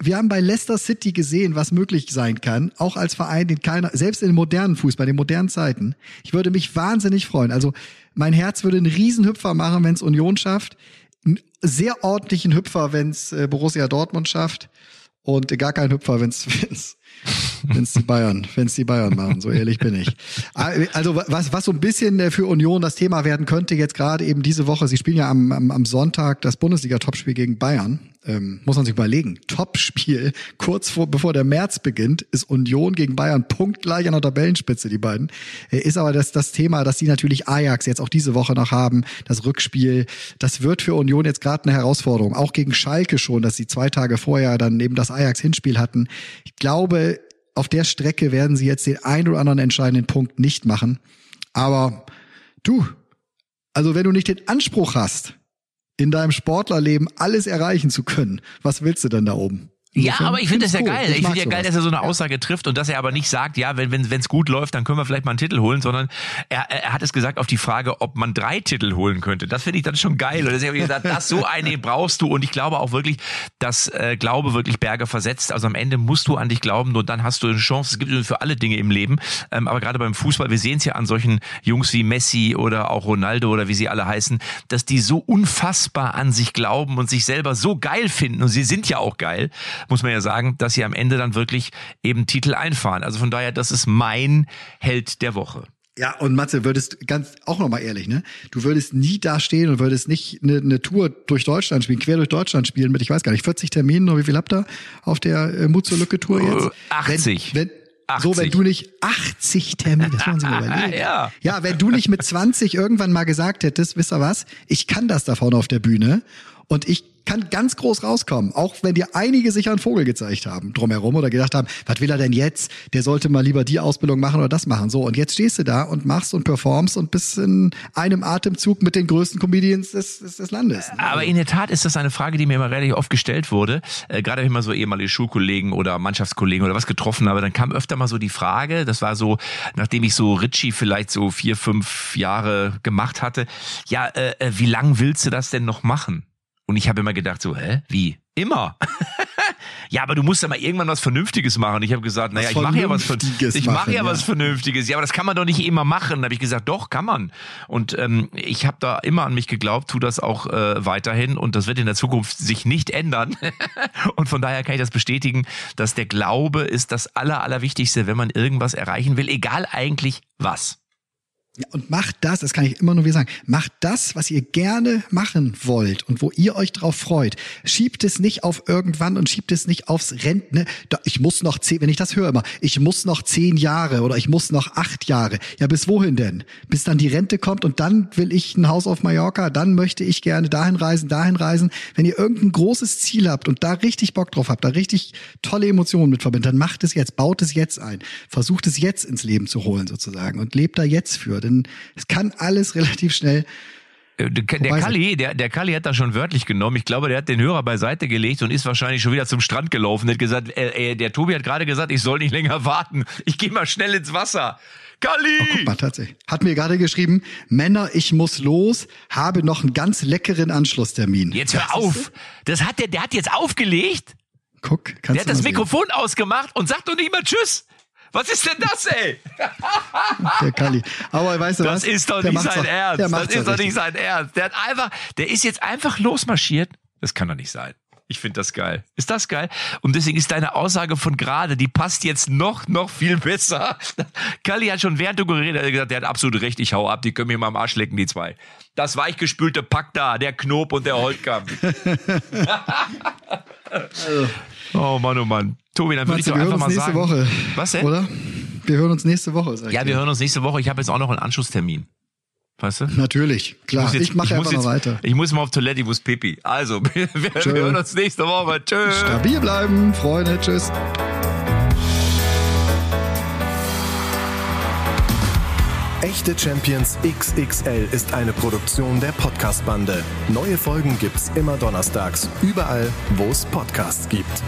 wir haben bei Leicester City gesehen, was möglich sein kann, auch als Verein, den keiner, selbst in den modernen Fußball, in den modernen Zeiten. Ich würde mich wahnsinnig freuen. Also mein Herz würde einen Riesenhüpfer machen, wenn es Union schafft, einen sehr ordentlichen Hüpfer, wenn es äh, Borussia Dortmund schafft und gar keinen Hüpfer, wenn es wenn es die Bayern, wenn es die Bayern machen, so ehrlich bin ich. Also was, was so ein bisschen äh, für Union das Thema werden könnte, jetzt gerade eben diese Woche, sie spielen ja am, am, am Sonntag das Bundesliga-Topspiel gegen Bayern. Ähm, muss man sich überlegen. Topspiel, kurz vor, bevor der März beginnt, ist Union gegen Bayern punktgleich an der Tabellenspitze, die beiden. Äh, ist aber das, das Thema, dass die natürlich Ajax jetzt auch diese Woche noch haben, das Rückspiel, das wird für Union jetzt gerade eine Herausforderung. Auch gegen Schalke schon, dass sie zwei Tage vorher dann eben das Ajax-Hinspiel hatten. Ich glaube, auf der Strecke werden sie jetzt den ein oder anderen entscheidenden Punkt nicht machen. Aber du, also wenn du nicht den Anspruch hast, in deinem Sportlerleben alles erreichen zu können, was willst du denn da oben? Ja, aber ich finde das ja cool. geil. Ich finde ja geil, dass er so eine Aussage trifft und dass er aber nicht sagt, ja, wenn wenn es gut läuft, dann können wir vielleicht mal einen Titel holen, sondern er, er hat es gesagt auf die Frage, ob man drei Titel holen könnte. Das finde ich dann schon geil. Und deswegen habe ich gesagt, das so eine brauchst du und ich glaube auch wirklich, dass äh, Glaube wirklich Berge versetzt. Also am Ende musst du an dich glauben und dann hast du eine Chance. Es gibt für alle Dinge im Leben, ähm, aber gerade beim Fußball, wir sehen es ja an solchen Jungs wie Messi oder auch Ronaldo oder wie sie alle heißen, dass die so unfassbar an sich glauben und sich selber so geil finden und sie sind ja auch geil muss man ja sagen, dass sie am Ende dann wirklich eben Titel einfahren. Also von daher, das ist mein Held der Woche. Ja, und Matze, würdest ganz auch nochmal ehrlich, ne? Du würdest nie da stehen und würdest nicht eine, eine Tour durch Deutschland spielen, quer durch Deutschland spielen mit, ich weiß gar nicht, 40 Terminen oder wie viel habt ihr auf der äh, Mut zur Lücke Tour jetzt? 80. Wenn, wenn, 80. So, wenn du nicht 80 Termine, das wollen Sie mal überlegen. ja. ja, wenn du nicht mit 20 irgendwann mal gesagt hättest, wisst ihr was, ich kann das da vorne auf der Bühne und ich kann ganz groß rauskommen, auch wenn dir einige sich einen Vogel gezeigt haben drumherum oder gedacht haben, was will er denn jetzt? Der sollte mal lieber die Ausbildung machen oder das machen. So, und jetzt stehst du da und machst und performst und bist in einem Atemzug mit den größten Comedians des, des, des Landes. Aber in der Tat ist das eine Frage, die mir immer relativ oft gestellt wurde. Äh, gerade wenn ich mal so ehemalige Schulkollegen oder Mannschaftskollegen oder was getroffen habe, dann kam öfter mal so die Frage, das war so, nachdem ich so Ritchie vielleicht so vier, fünf Jahre gemacht hatte, ja, äh, äh wie lang willst du das denn noch machen? Und ich habe immer gedacht, so, hä, wie? Immer. ja, aber du musst ja mal irgendwann was Vernünftiges machen. Ich habe gesagt, naja, ich mache ja was Vernünftiges. Ich mache ja, ja, was Vernünftiges. Ja, aber das kann man doch nicht immer machen. Da habe ich gesagt, doch, kann man. Und ähm, ich habe da immer an mich geglaubt, tu das auch äh, weiterhin und das wird in der Zukunft sich nicht ändern. und von daher kann ich das bestätigen, dass der Glaube ist das Aller, Allerwichtigste, wenn man irgendwas erreichen will, egal eigentlich was. Ja, und macht das, das kann ich immer nur wieder sagen, macht das, was ihr gerne machen wollt und wo ihr euch drauf freut. Schiebt es nicht auf irgendwann und schiebt es nicht aufs Rentne. Ich muss noch zehn, wenn ich das höre immer, ich muss noch zehn Jahre oder ich muss noch acht Jahre. Ja, bis wohin denn? Bis dann die Rente kommt und dann will ich ein Haus auf Mallorca, dann möchte ich gerne dahin reisen, dahin reisen. Wenn ihr irgendein großes Ziel habt und da richtig Bock drauf habt, da richtig tolle Emotionen mit verbindet, dann macht es jetzt, baut es jetzt ein. Versucht es jetzt ins Leben zu holen sozusagen und lebt da jetzt für denn es kann alles relativ schnell äh, der Kalli, der, der Kalli hat das schon wörtlich genommen. Ich glaube, der hat den Hörer beiseite gelegt und ist wahrscheinlich schon wieder zum Strand gelaufen. Er hat gesagt, äh, äh, der Tobi hat gerade gesagt, ich soll nicht länger warten. Ich gehe mal schnell ins Wasser. Kalli! Oh, guck mal, tatsächlich. Hat mir gerade geschrieben, Männer, ich muss los, habe noch einen ganz leckeren Anschlusstermin. Jetzt hör auf! Das hat der, der hat jetzt aufgelegt. Guck, kannst Der hat das Mikrofon ausgemacht und sagt doch nicht mal Tschüss. Was ist denn das, ey? Der Kalli. Aber weißt du das was? Das ist doch nicht sein Ernst. Das ist doch nicht sein Ernst. Der hat einfach, der ist jetzt einfach losmarschiert. Das kann doch nicht sein. Ich finde das geil. Ist das geil? Und deswegen ist deine Aussage von gerade, die passt jetzt noch, noch viel besser. Kalli hat schon während du geredet hast, gesagt, der hat absolut recht, ich hau ab, die können mir mal am Arsch lecken, die zwei. Das weichgespülte Pack da, der Knob und der Holtkamp. also. Oh Mann, oh Mann. Tobi, dann würde ich doch einfach mal nächste sagen. Woche. Was denn? Oder? Wir hören uns nächste Woche. ja, wir hören uns nächste Woche. Ich habe jetzt auch noch einen Anschlusstermin. Weißt du? Natürlich, klar. Ich, jetzt, ich mache einfach jetzt, noch weiter. Ich muss mal auf Toilette, ich muss Pipi. Also, wir, wir hören uns nächste Woche. Tschüss. Stabil bleiben, Freunde. Tschüss. Echte Champions XXL ist eine Produktion der Podcast-Bande. Neue Folgen gibt's immer donnerstags, überall, wo es Podcasts gibt.